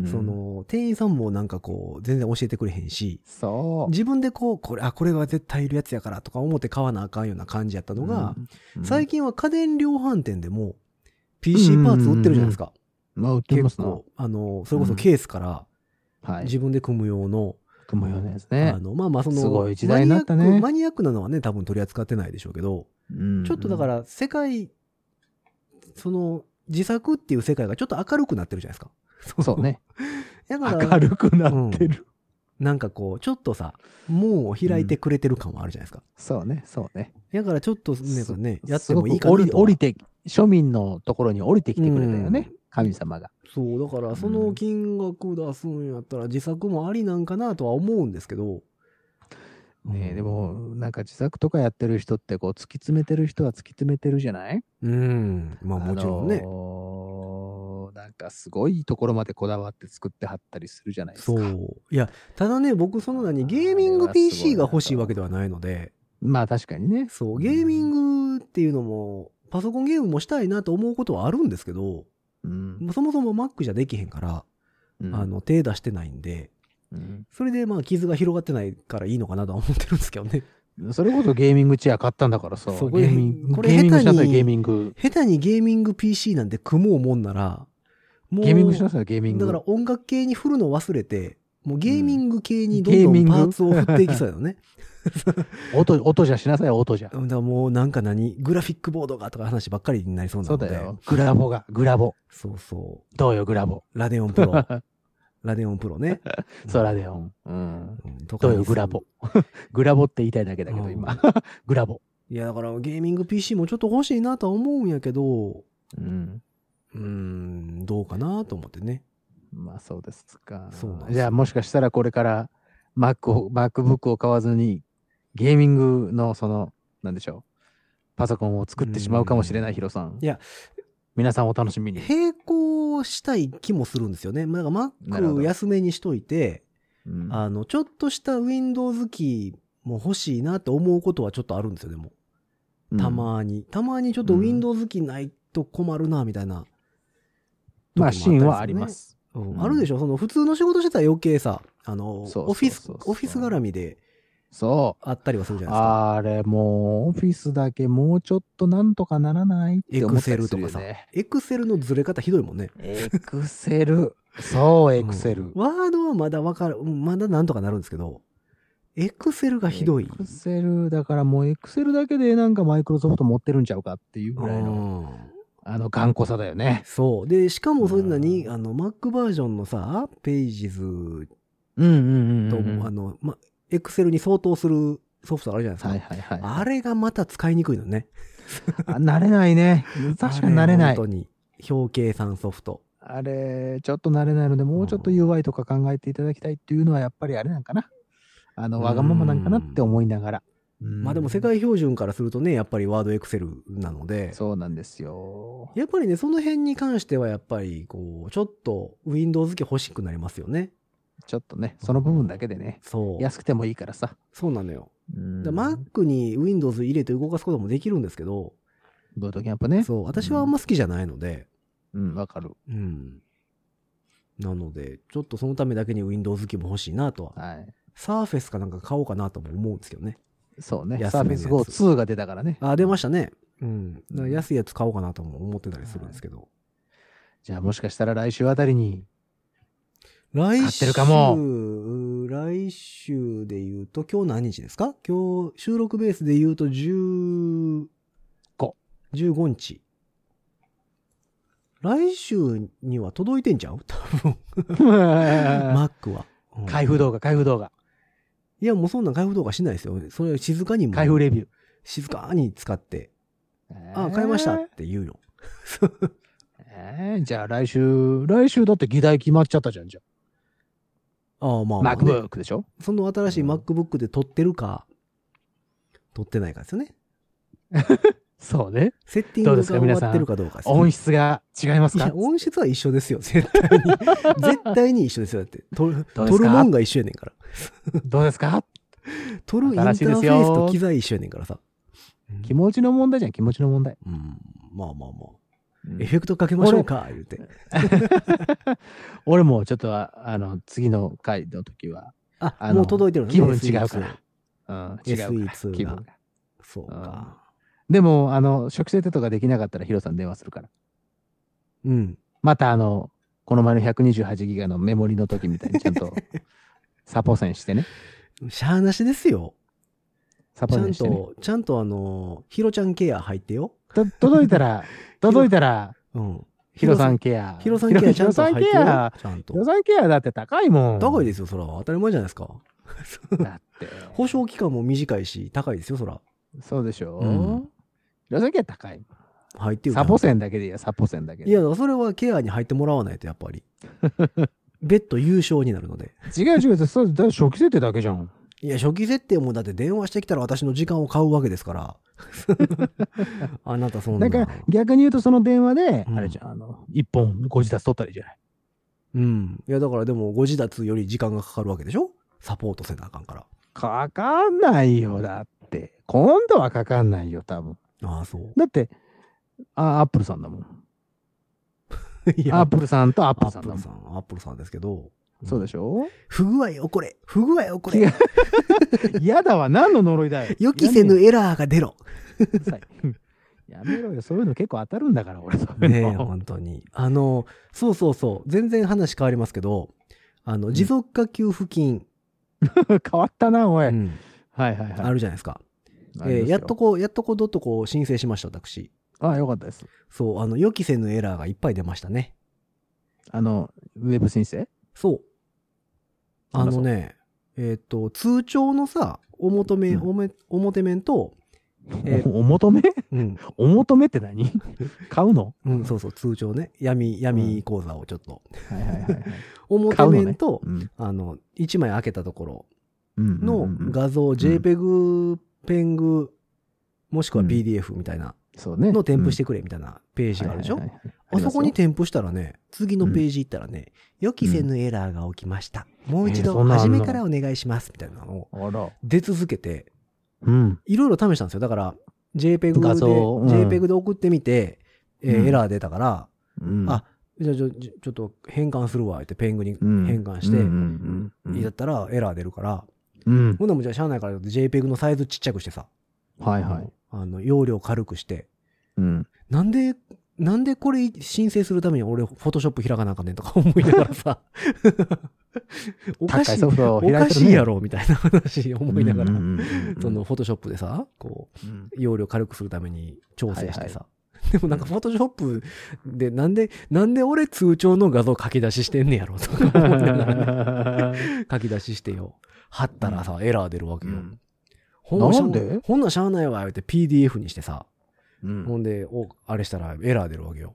そ、の、店員さんもなんかこう、全然教えてくれへんし、そう。自分でこう、これ、あ、これは絶対いるやつやからとか思って買わなあかんような感じやったのが、うん、最近は家電量販店でも PC パーツ売ってるじゃないですか。まあ、売ってますな。結構、あの、それこそケースからはい。自分で組む用の、組むようなやつねあ。の、まあまあその、すごい時代になったねマニアックなのはね、多分取り扱ってないでしょうけど、うんちょっとだか、ら世界、その、自作っていう世界がちょっと明るくなってるじゃないですか。そうね。だから、明るくなってる。なんかこう、ちょっとさ、門を開いてくれてる感はあるじゃないですか。そうね、そうね。だからちょっとね、すねやってもいいかなと降り降りて、庶民のところに降りてきてくれたよねうん。神様が。そう、だからその金額出すんやったら自作もありなんかなとは思うんですけど。ねえでも、なんか自作とかやってる人って、こう、突き詰めてる人は突き詰めてるじゃない？うん、まあもちろんね。あのーなんかすごいところまでこだわって作ってはったりするじゃないですか。そう。いや、ただね、僕その何、ゲーミング PC が欲しいわけではないので、まあ確かにね。そう、ゲーミングっていうのも、パソコンゲームもしたいなと思うことはあるんですけど、うん。そもそも Mac じゃできへんから、うんあ、の、手出してないんで、うんそれでまあ傷が広がってないからいいのかなとは思ってるんですけどね。それこそゲーミングチェア買ったんだからさ。そうゲーミング、これ下手にゲーミング。下手にゲーミング PC なんて組もうもんなら、ゲーミングしなさい、ゲーミング。だから音楽系に振るの忘れて、もうゲーミング系にどゲーミング？んどんパーツを振っていきそうやのね。音、音じゃしなさい、音じゃ。だからもうなんか何グラフィックボードがとか話ばっかりになりそうなので。そうだよ。グラボが、グラボ。そうそどうよ、グラボ。う。ラデオンプロ。ラデオンプロね。ソラデオン。うん。どうよ、グラボ。グラボって言いたいだけだけど、今。グラボ。いや、だからゲーミング PC もちょっと欲しいなとは思うんやけど、うん。うーん、どうかなと思ってね。まあそうですか。そうなんですじゃあもしかしたらこれから Mac を、MacBook を買わずにゲーミングのその、なんでしょう。パソコンを作ってしまうかもしれないヒロさん。いや、皆さんお楽しみに。並行したい気もするんですよね。まあ Mac ど安めにしといて、うんあの、ちょっとした Windows キーも欲しいなと思うことはちょっとあるんですよ、でも。た。まに。たまにちょっとうん Windows キーないと困るな、みたいな。まあシーンはありま。す。うんうんあるでしょその普通の仕事してたら余計さ、あの、オフィス、オフィス絡みでそう。あったりはするじゃないですか。あれもうオフィスだけもうちょっとなんとかならないって思ったりすとかさるよね。。エクセルのずれ方ひどいもんね。エクセル。そう、エクセル。ワードはまだわかる、うんまだなんとかなるんですけど、エクセルがひどい。エクセル、だからもうエクセルだけでなんかマイクロソフト持ってるんちゃうかっていうぐらいの、うんあの頑固さだよね。そう。で、しかもそんなに、うんあの、Mac バージョンのさ、ページズうんうんと、うんうん。あの、ま、エクセルに相当するソフトあるじゃないですか。はいはいはい。あれがまた使いにくいのね。あ慣れないね。確かに慣れないあ。本当に。表計算ソフト。あれ、ちょっと慣れないので、もうちょっと UI とか考えていただきたいっていうのはやっぱりあれなんかな。あの、わがままなんかなって思いながら。まあでも世界標準からするとね、やっぱりワードエクセルなので、そうなんですよ。やっぱりね、その辺に関してはやっぱり、こう、ちょっと Windows 機欲しくなりますよね。ちょっとね、その部分だけでね、そう。安くてもいいからさ。そうなのよ。Mac に Windows 入れて動かすこともできるんですけど、ブートキャンプね。そう、私はあんま好きじゃないので、うん、わかる。うん。なので、ちょっとそのためだけに Windows 機も欲しいなとは。はい。サーフェスかなんか買おうかなとも思うんですけどね。そうね。安サーフェスめのやつ GO 2が出たからね。あ、出ましたね。うん。だから安いやつ買おうかなとも思ってたりするんですけど。じゃあもしかしたら来週あたりに、来週、買ってるかも来週で言うと、今日何日ですか？今日、収録ベースで言うと10、5 15日。来週には届いてんちゃう？多分。Mac は。うん開封動画、開封動画、いや、もうそんな開封動画しないですよ。それ静かに開封レビュー。静かに使って、あ、買いましたって言うよ。えーじゃあ来週、来週だって議題決まっちゃったじゃん、じゃああ、まあ、あ。まあね MacBook でしょ？その新しいうん MacBook で撮ってるか、撮ってないかですよね。そうね。セッティングが終わってるかどうか音質が違いますか？音質は一緒ですよ、絶対に。絶対に一緒ですよ、だって。撮るもんが一緒やねんから。どうですか？撮るインターフェースと機材一緒やねんからさ。気持ちの問題じゃん、気持ちの問題。うん、まあまあまあ。うんエフェクトかけましょうか、言うて。俺もちょっとああの次の回の時は、あ、あのもう届いてるのね気分違うか SE2 ら。うん、違うから SE2 が気分が。そうか。でも、あの、初期設定とかできなかったらヒロさん電話するから。うん。またあの、この前の128ギガのメモリの時みたいにちゃんと サポ線してね。しゃーなしですよ。サちゃんポ線してね。と、ちゃんとあの、ヒロちゃんケア入ってよ。と届いたら、届いたら、うん。ヒロさんケア。ヒロさんケアちゃんとヒロさん入ってよ。ケア。ちゃんとヒ。ロさんケアだって高いもん。高いですよ、そら。当たり前じゃないですか。だって。保証期間も短いし、高いですよ、そら。そうでしょ、うんヒロさんケア高い。入ってよ。サポ線だけでいいや、サポ線だけで。いや、それはケアに入ってもらわないと、やっぱり。別途優勝になるので。違う違う、そうだ初期設定だけじゃん。いや、初期設定もだって電話してきたら私の時間を買うわけですから。あなたそんな。なんか逆に言うとその電話で、うんあれじゃん、あの、一本ご自立取ったらいいじゃない？うん。いや、だからでも、ご自立より時間がかかるわけでしょ？サポートせなあかんから。かかんないよ、だって。今度はかかんないよ、多分。ああ、そう。だって、あアップルさんだもん。いやアップルさんとアッアプルさんだもん。ップルさん、アップルさんですけど。そうでしょ？不具合起これ不具合起これ嫌 だわ、何の呪いだよ。予期せぬエラーが出ろやめろよそういうの結構当たるんだから、俺、そういうねえ、の。本当に。あの、そうそうそう。全然話変わりますけど、あの、持続化給付金、変わったな、おい。うんはいはいはい。あるじゃないですか。えーやっと。こう、やっとこう、ドットこう申請しました、私。あ、よかったです。そう、あの、予期せぬエラーがいっぱい出ましたね。あの、ウェブ申請？そう。あのね、えっ、と、通帳のさ、お求め、うんおめ表面と、えーお お求め？うん、お求めって何？買うの？うん、そうそう、通帳ね。闇、闇口座をちょっと。はいはいはいはい。表買うのね面と、うんあの、1枚開けたところうんのうんうん画像、JPEG、ペング、もしくはうん。PDF みたいなそうね。の添付してくくれみたいなページがあるでしょ？あそこに添付したらね、次のページ行ったらね、予期せぬエラーが起きました。もう一度初めからお願いします。みたいなのを。出続けて、うん。いろいろ試したんですよ。だから、JPEG で、JPEG で送ってみて、えエラー出たから、うん。あ、じゃあちょちょっと変換するわ、ってペングにうん。変換して、やったらエラー出るから、うん。ほんならもうじゃあしゃあないから JPEG のサイズちっちゃくしてさ、はいはい。あの、容量軽くして、うん。なんで、なんでこれ申請するために俺、フォトショップ開かなあかんねんとか思いながらさ、おかしい、おかしいやろ、みたいな話思いながらその、フォトショップでさ、こう、うん容量軽くするために調整してさ。はでもなんかフォトショップでなんで、なんで俺通帳の画像書き出ししてんねやろとか思いながらね 書き出ししてよ。貼ったらさ、エラー出るわけよ。うんほんなんで？ほんならしゃあないわ、言って PDF にしてさ。うんほんで、お、あれしたらエラー出るわけよ。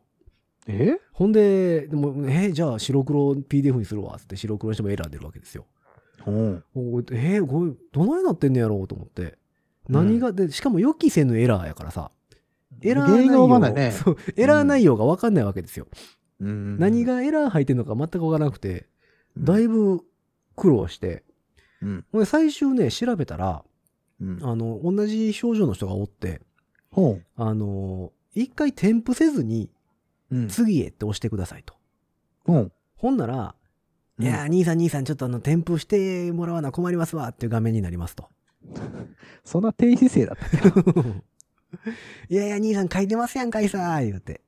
え？ほんで、でも、えじゃあ白黒 PDF にするわ、つって白黒にしてもエラー出るわけですよ。うんおえー、これ、どないなってんねやろうと思って。何が、で、しかも予期せぬエラーやからさ。エラー内容、ないね。そうエラー内容がわかんないわけですよ。うん何がエラー入ってんのか全くわからなくて、だいぶ苦労して、うん最終ね、調べたら、うんあの、同じ症状の人がおって、ほあの、一回添付せずに、う。うん次へって押してくださいと。うんほんなら、いやー、兄さん兄さん、ちょっとあの、添付してもらわな困りますわっていう画面になりますと。そんな低姿勢だった。いやいや、兄さん書いてますやんかいさー、言うて。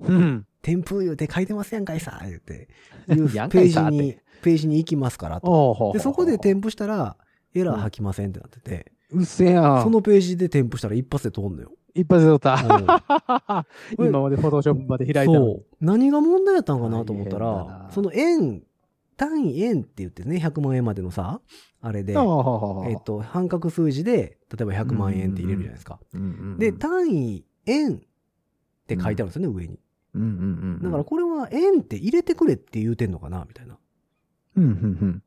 うん。添付言うて書いてますやんかいさー、言うて。いうページに、ページに行きますからと。で、そこで添付したら、エラー吐きませんってなってて、うっせやん。そのページで添付したら一発で通んのよ。一発で撮った。うん 今までフォトショップまで開いた。そう。何が問題やったんかなと思ったらな、その円、単位円って言ってね、100万円までのさ、あれで、えっと、半角数字で、例えば100万円って入れるじゃないですか。うんうんうんで、単位円って書いてあるんですよね、上に。うんうんうんだからこれは円って入れてくれって言うてんのかなみたいな。っうんうん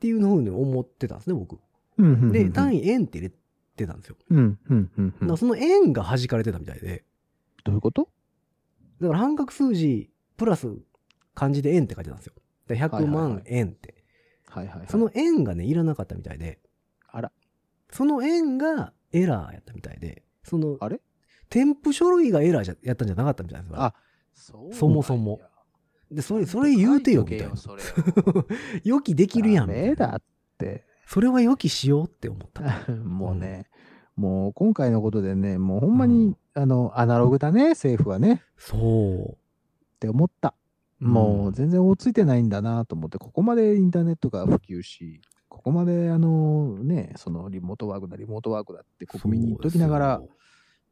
ていうふうに思ってたんですね、僕。うんうんうんで、単位円って入れってたんですよ。うん、うん、うん。うんだからその円が弾かれてたみたいで、どういうこと？だから半角数字プラス漢字で円って書いてたんですよ。だから100はいはいはい万円って。はいはいはい。その円がね、いらなかったみたいで、あら。その円がエラーやったみたいで、その、あれ？添付書類がエラーじゃやったんじゃなかったみたいですよ。あそうそもそもで、それ、それ言うてよ、みたいな。予期 できるやん。みたいなダメだって。それは予期しようって思った。もうね、もう今回のことでね、もうほんまに、あの、アナログだね、政府はね、そう。って思った。もう全然追いついてないんだなと思って、ここまでインターネットが普及し、ここまであのね、そのリモートワークだ、リモートワークだって国民に言っときながら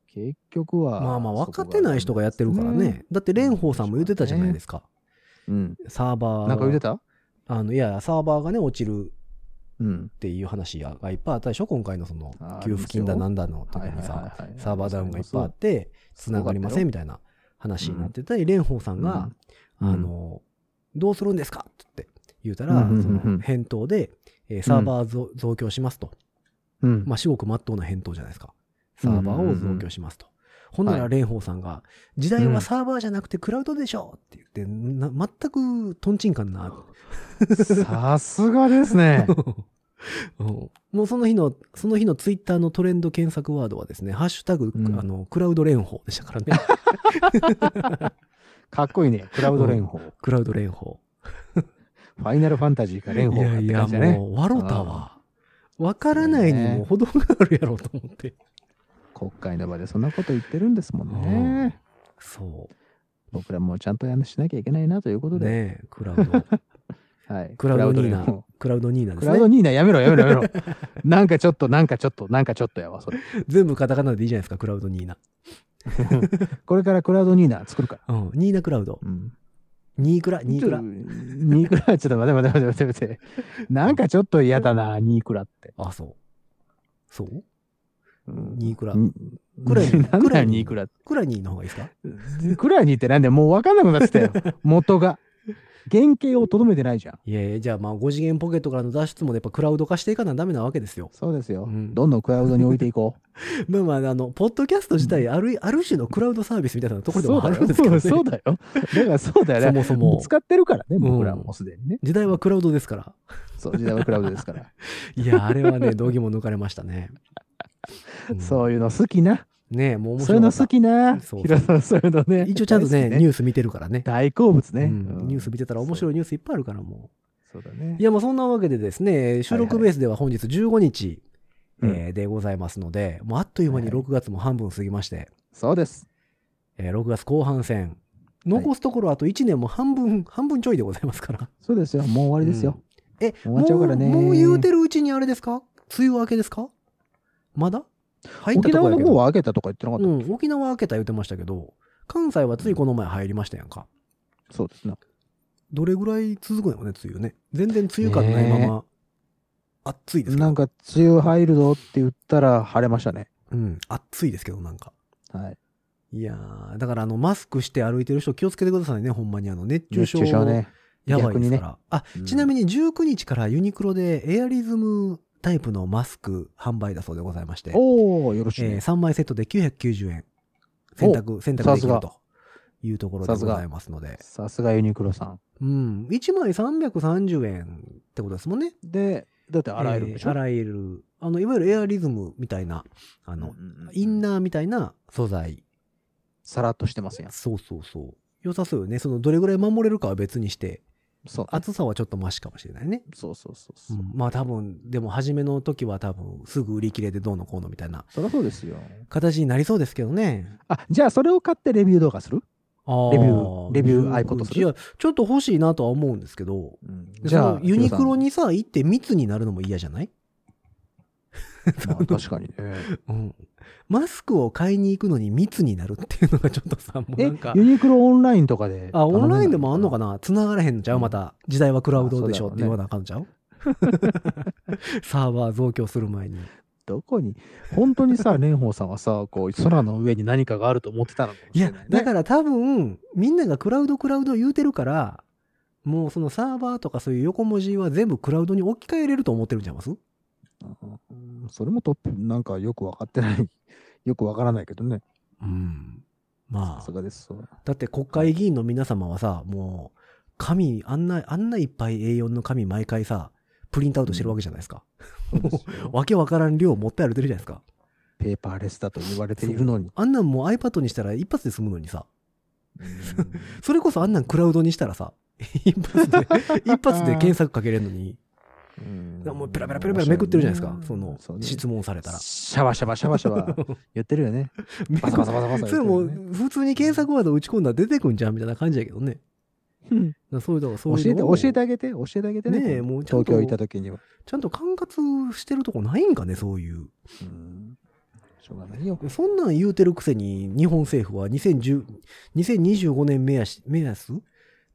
結局は。まあまあ分かってない人がやってるからね。だって蓮舫さんも言ってたじゃないですか。うん。サーバー。なんか言ってた？あの、いや、サーバーがね、落ちるうん。っていう話がいっぱいあったでしょ今回のそのあ、給付金だなんだの時にさ、はいサーバーダウンがいっぱいあって、繋がりませんみたいな話になってたり、蓮舫さんが、うんあの、どうするんですかって言うたら、その返答で、えーサーバー増増強しますと。うん。まあ、至極真っ当な返答じゃないですか。サーバーを増強しますと。ほんならはい蓮舫さんが、時代はサーバーじゃなくてクラウドでしょって言って、な全くトンチンカンな。さすがですね。うんもうその日の、その日のツイッターのトレンド検索ワードはですね、ハッシュタグ、うんあの、クラウド蓮舫でしたからね。かっこいいね。クラウド蓮舫。クラウド蓮舫。ファイナルファンタジーか蓮い舫かってやいや、感じだね。もう、笑ったわ。わからないにも程があるやろうと思って。国会の場でそんなこと言ってるんですもんね。そ僕らもちゃんとやんしなきゃいけないなというこう。とで。ねえ、クラウド。はい。クラウドニーナクラウド。ニーナでクすね。ラウドニーナやめろやめろやめろ。なんかちょっと、なんかちょっと、なんかちょっとやわ、それ。全部カタカナでいいじゃないですか、クラウドニーナ。これからクラウドニーナ作るから。うん。ニーナクラウド。うん。ニークラ、ニークラ。ニークラ、ちょっと待って待って待って待って。なんかちょっと嫌だな、ニークラって。あ、そう。そう？うんニークラ。にクラニーなんだよ、クラニーニークラって。クラニーの方がいいですか？クラニーってなんでもう分かんなくなってたよ。元が。原型をとどめてないじゃん。いやいや、じゃあまあ5次元ポケットからの脱出もやっぱクラウド化していかなダメなわけですよ。そうですよ。うんどんどんクラウドに置いていこう。まあまあ、あの、ポッドキャスト自体ある、ある種のクラウドサービスみたいなところでもあるんですけどね。そうだよ。だよ。だからそうだよね。そもそも使ってるからね、うん僕らもうすでにね。時代はクラウドですから。そう、時代はクラウドですから。いや、あれはね、道義も抜かれましたね。うんそういうの好きな。ねえもう面そういうの好きな。さん、そういうのね。一応ちゃんとね、ニュース見てるからね。大好物ね。ニュース見てたら面白いニュースいっぱいあるからもそうだねう。い。や、まあそんなわけでですね、収録ベースでは本日15日、でございますので、もうあっという間にはいはい6月も半分過ぎまして、そうです。えー6月後半戦、残すところあと1年も半分、半分ちょいでございますから。そうですよ。もう終わりですよ。え、終わっちゃうからねもうもう言うてるうちにあれですか？梅雨明けですか？まだ？入った沖縄の。方は開けたとか言ってなかった。うん、沖縄開けた言ってましたけど、関西はついこの前入りましたやんか。そうですね。どれぐらい続くのよね、梅雨ね。全然梅雨感ないまねま、暑いです。なんか、梅雨入るぞって言ったら晴れましたね。うん、暑いですけど、なんか。はい。いやー、だからあの、マスクして歩いてる人気をつけてくださいね、ほんまにあの、熱中熱症。中症ね。やばいですか逆にねら。あ、うんちなみに19日からユニクロでエアリズムタイプのマスク販売だそうでございまして、おー、よろしいね。えー3枚セットで990円。選択、選択できるというところでございますので。さすがユニクロさん。うん。1枚330円ってことですもんね。で、だって洗えるんでしょ、えー洗える。あの、いわゆるエアリズムみたいな、あの、インー。ナーみたいな素材。さらっとしてますやん。そうそうそう。良さそうよね。その、どれぐらい守れるかは別にして、そう。厚さはちょっとマシかもしれないね。そうそうそうそうう。ん、まあ多分、でも初めの時は多分、すぐ売り切れでどうのこうのみたいなそりゃそうですよ。形になりそうですけどね。あ、じゃあそれを買ってレビュー動画する？レビューレビューアイコンとする？いや、ちょっと欲しいなとは思うんですけど、じゃあ、ユニクロに。にさ、行って密になるのも嫌じゃない？まあ、確かにね。うん。マスクを買いに行くのに密になるっていうのがちょっとさ、もうえなんか、ユニクロオンラインとかで。あ、オンラインでもあんのかな？な繋がらへんのちゃう？また。時代はクラウドでしょ？って言わなあかんのちゃう？サーバー増強する前に。どこに？本当にさ、蓮舫さんはさ、こう、空の上に何かがあると思ってたのかもいやしれない、ね。だから多分、みんながクラウドクラウド言うてるから、もうそのサーバーとかそういう横文字は全部クラウドに置き換えれると思ってるんちゃいます？うんそれもトップ、なんかよくわかってない。よくわからないけどね。うん。まあさす、がです。だって国会議員の皆様はさ、もう、紙、あんな、あんないっぱい A4 の紙毎回さ、プリントアウトしてるわけじゃないですか。そうですよ わけわからん量持って歩いてるじゃないですか。ペーパーレスだと言われているのに。あんなんもう iPad にしたら一発で済むのにさ、うん それこそあんなんクラウドにしたらさ、一発で、一発で検索かけれるのに、うんもうペラペラペラペラめくってるじゃないですか。その質問されたら。シャバシャバシャバシャバ 言ってるよね。バサバサバサバサそれも普通に検索ワード打ち込んだら出てくんじゃんみたいな感じやけどね。だからそういう、だからそう教えて、いうのを教えてあげて、教えてあげてね。ねえもう東京行った時には。ちゃんと管轄してるとこないんかね、そういう。うんしょうがないよ。そんなん言うてるくせに、日本政府は2010 2025年目安目安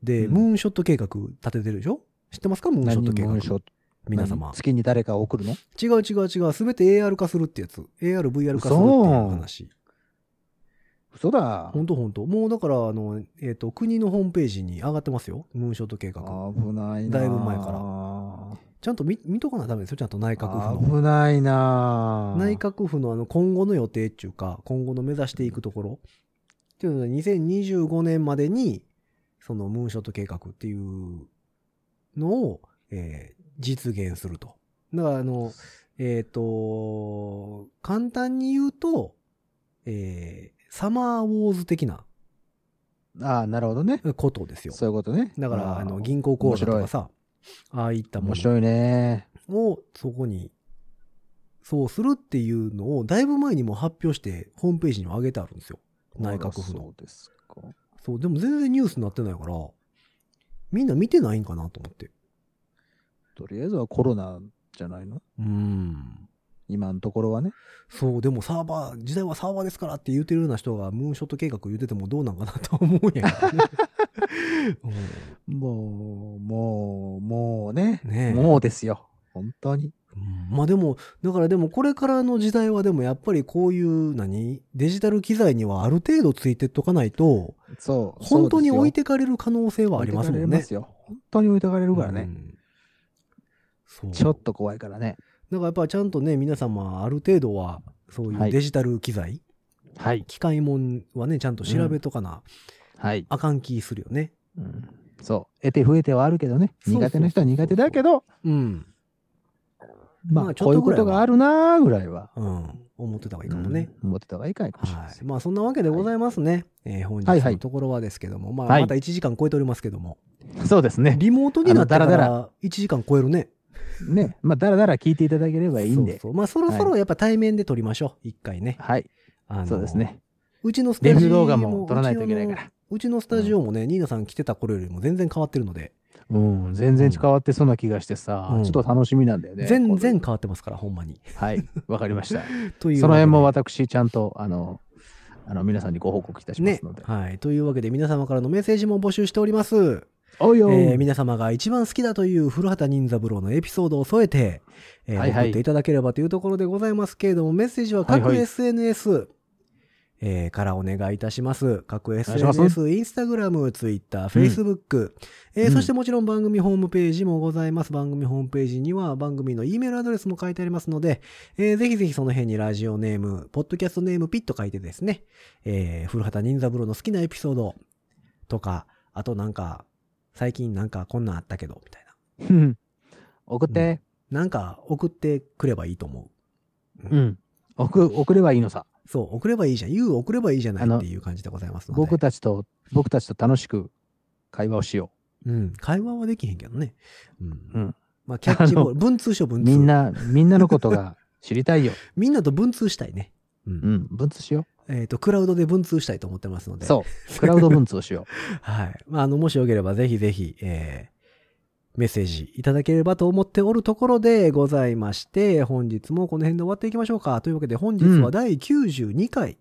で、うんムーンショット計画立ててるでしょ？知ってますか？ムーンショット計画何ムーンショット皆様何？月に誰かを送るの？違う違う違う。すべて AR 化するってやつ。AR、VR 化するっていう話。嘘だ。ほんとほんと。もうだから、あの、えっ、と、国のホームページに上がってますよ。ムーンショット計画。危ないな。だいぶ前からちゃんと見見とかなダメですよ。ちゃんと内閣府の。危ないな。内閣府のあの今後の予定っていうか、今後の目指していくところっていうのは2025年までに、そのムーンショット計画っていうのを、えー実現すると。だからあの、えっ、と、簡単に言うと、えーサマーウォーズ的なああ、なるほどね。ことですよ。そういうことね。だから、あーの、銀行口座とかさ、ああいったもの面白いね。をそこに、そうするっていうのを、だいぶ前にも発表して、ホームページにも上げてあるんですよ。内閣府の。そうですか。そう、でも全然ニュースになってないから、みんな見てないんかなと思って。とりあえずはコロナじゃないの？うん。今のところはね。そう、でもサーバー、時代はサーバーですからって言ってるような人がムーンショット計画言っててもどうなんかなと思うんやけどね。もう、もう、もうね。うんねえもうですよ。本当に。うんまあでも、だからでもこれからの時代はでもやっぱりこういう何？デジタル機材にはある程度ついてっとかないと、そう。本当に置いててかれる可能性はありますもんね。よ。本当に置いてかれるからね。うん。ちょっと怖いからね。だからやっぱちゃんとね、皆様ある程度は、そういはいうデジタル機材、はい。機械もんはね、ちゃんと調べとかな、はい。あかん気するよね。うんそう。得て増えてはあるけどね。苦手な人は苦手だけど、うん。まあ、まあちょこういうこっとがあるなーぐらいは。うん。思ってた方がいいかもね。うん。思ってた方がいいかもしれないはい。まあそんなわけでございますね。えー本日はいはいのところはですけども、まあはいまた1時間超えておりますけども、そうですね。リモートになってかあのだらだら1時間超えるね。ね。まあ、だらだら聞いていただければいいんで。そうそうまあそろそろやっぱ対面で撮りましょう。一回ね。はい。あのそうですね。うちのスタジオレビュー動画も撮らないといけないから。うちのスタジオもね、ニーナさん来てた頃よりも全然変わってるので、うん。全然変わってそうな気がしてさ、うんちょっと楽しみなんだよね。全然変わってますから、ほんまに。はい。わかりました。というその辺も私、ちゃんと、あの、あの、皆さんにご報告いたしますので。。はい。というわけで皆様からのメッセージも募集しております。おいよえー皆様が一番好きだという古畑任三郎のエピソードを添えて、えーはいはい。送っていただければというところでございますけれども、メッセージは各はいはい。SNS、えーからお願いいたします。各 SNS、インスタグラム、ツイッター、フェイスブック、えーうん。そしてもちろん番組ホームページもございます。番組ホームページには番組の E メールアドレスも書いてありますので、えーぜひぜひその辺にラジオネーム、ポッドキャストネームピッと書いてですね、えー古畑任三郎の好きなエピソードとか、あとなんか、最近なんかこんなんあったけど、みたいな。うん送って。なんか送ってくればいいと思う。うん。送送ればいいのさ。そう、送ればいいじゃん。言う送ればいいじゃないっていう感じでございますので。僕たちと、僕たちと楽しく会話をしようん。会話はできへんけどね。うん。うんまあ、キャッチボーあル、文通しよう、う。文通。みん。な、みんなのことが知りたいよ。みんなと文通したいね。うん。うん。文通しよえっ、と、クラウドで文通したいと思ってますのう。で。そう。クラウド文通をしよ はい。まあ、あの、もしよければぜひぜひ、えー、メッセージいただければと思っておるところでございまして、本日もこの辺で終わっていきましょうか。というわけで本日は第92回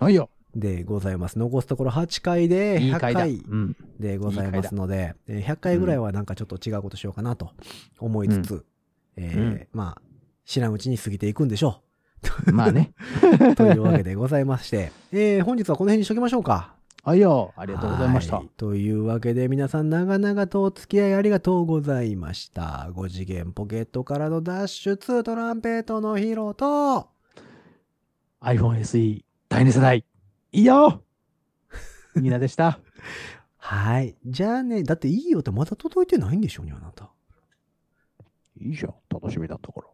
う。はいよ。でございます。残すところ8回で100いい回。でございますので、えー100回ぐらいはなんかちょっと違うことしようかなと思いつつ、えーうんまあ、知らんうちに過ぎていくんでしょ まあね。う。というわけでございまして、えー本日はこの辺にしときましょうか。はいよ。ありがとうございました。はいというわけで皆さん長々とお付き合いありがとうございました。5次元ポケットからの脱出トランペットのヒロと、iPhone SE 第2世代。いいよみんなでした。はい。じゃあね、だっていいよってまだ届いてないんでしょうね、あなた。いいじゃん。楽しみだったから。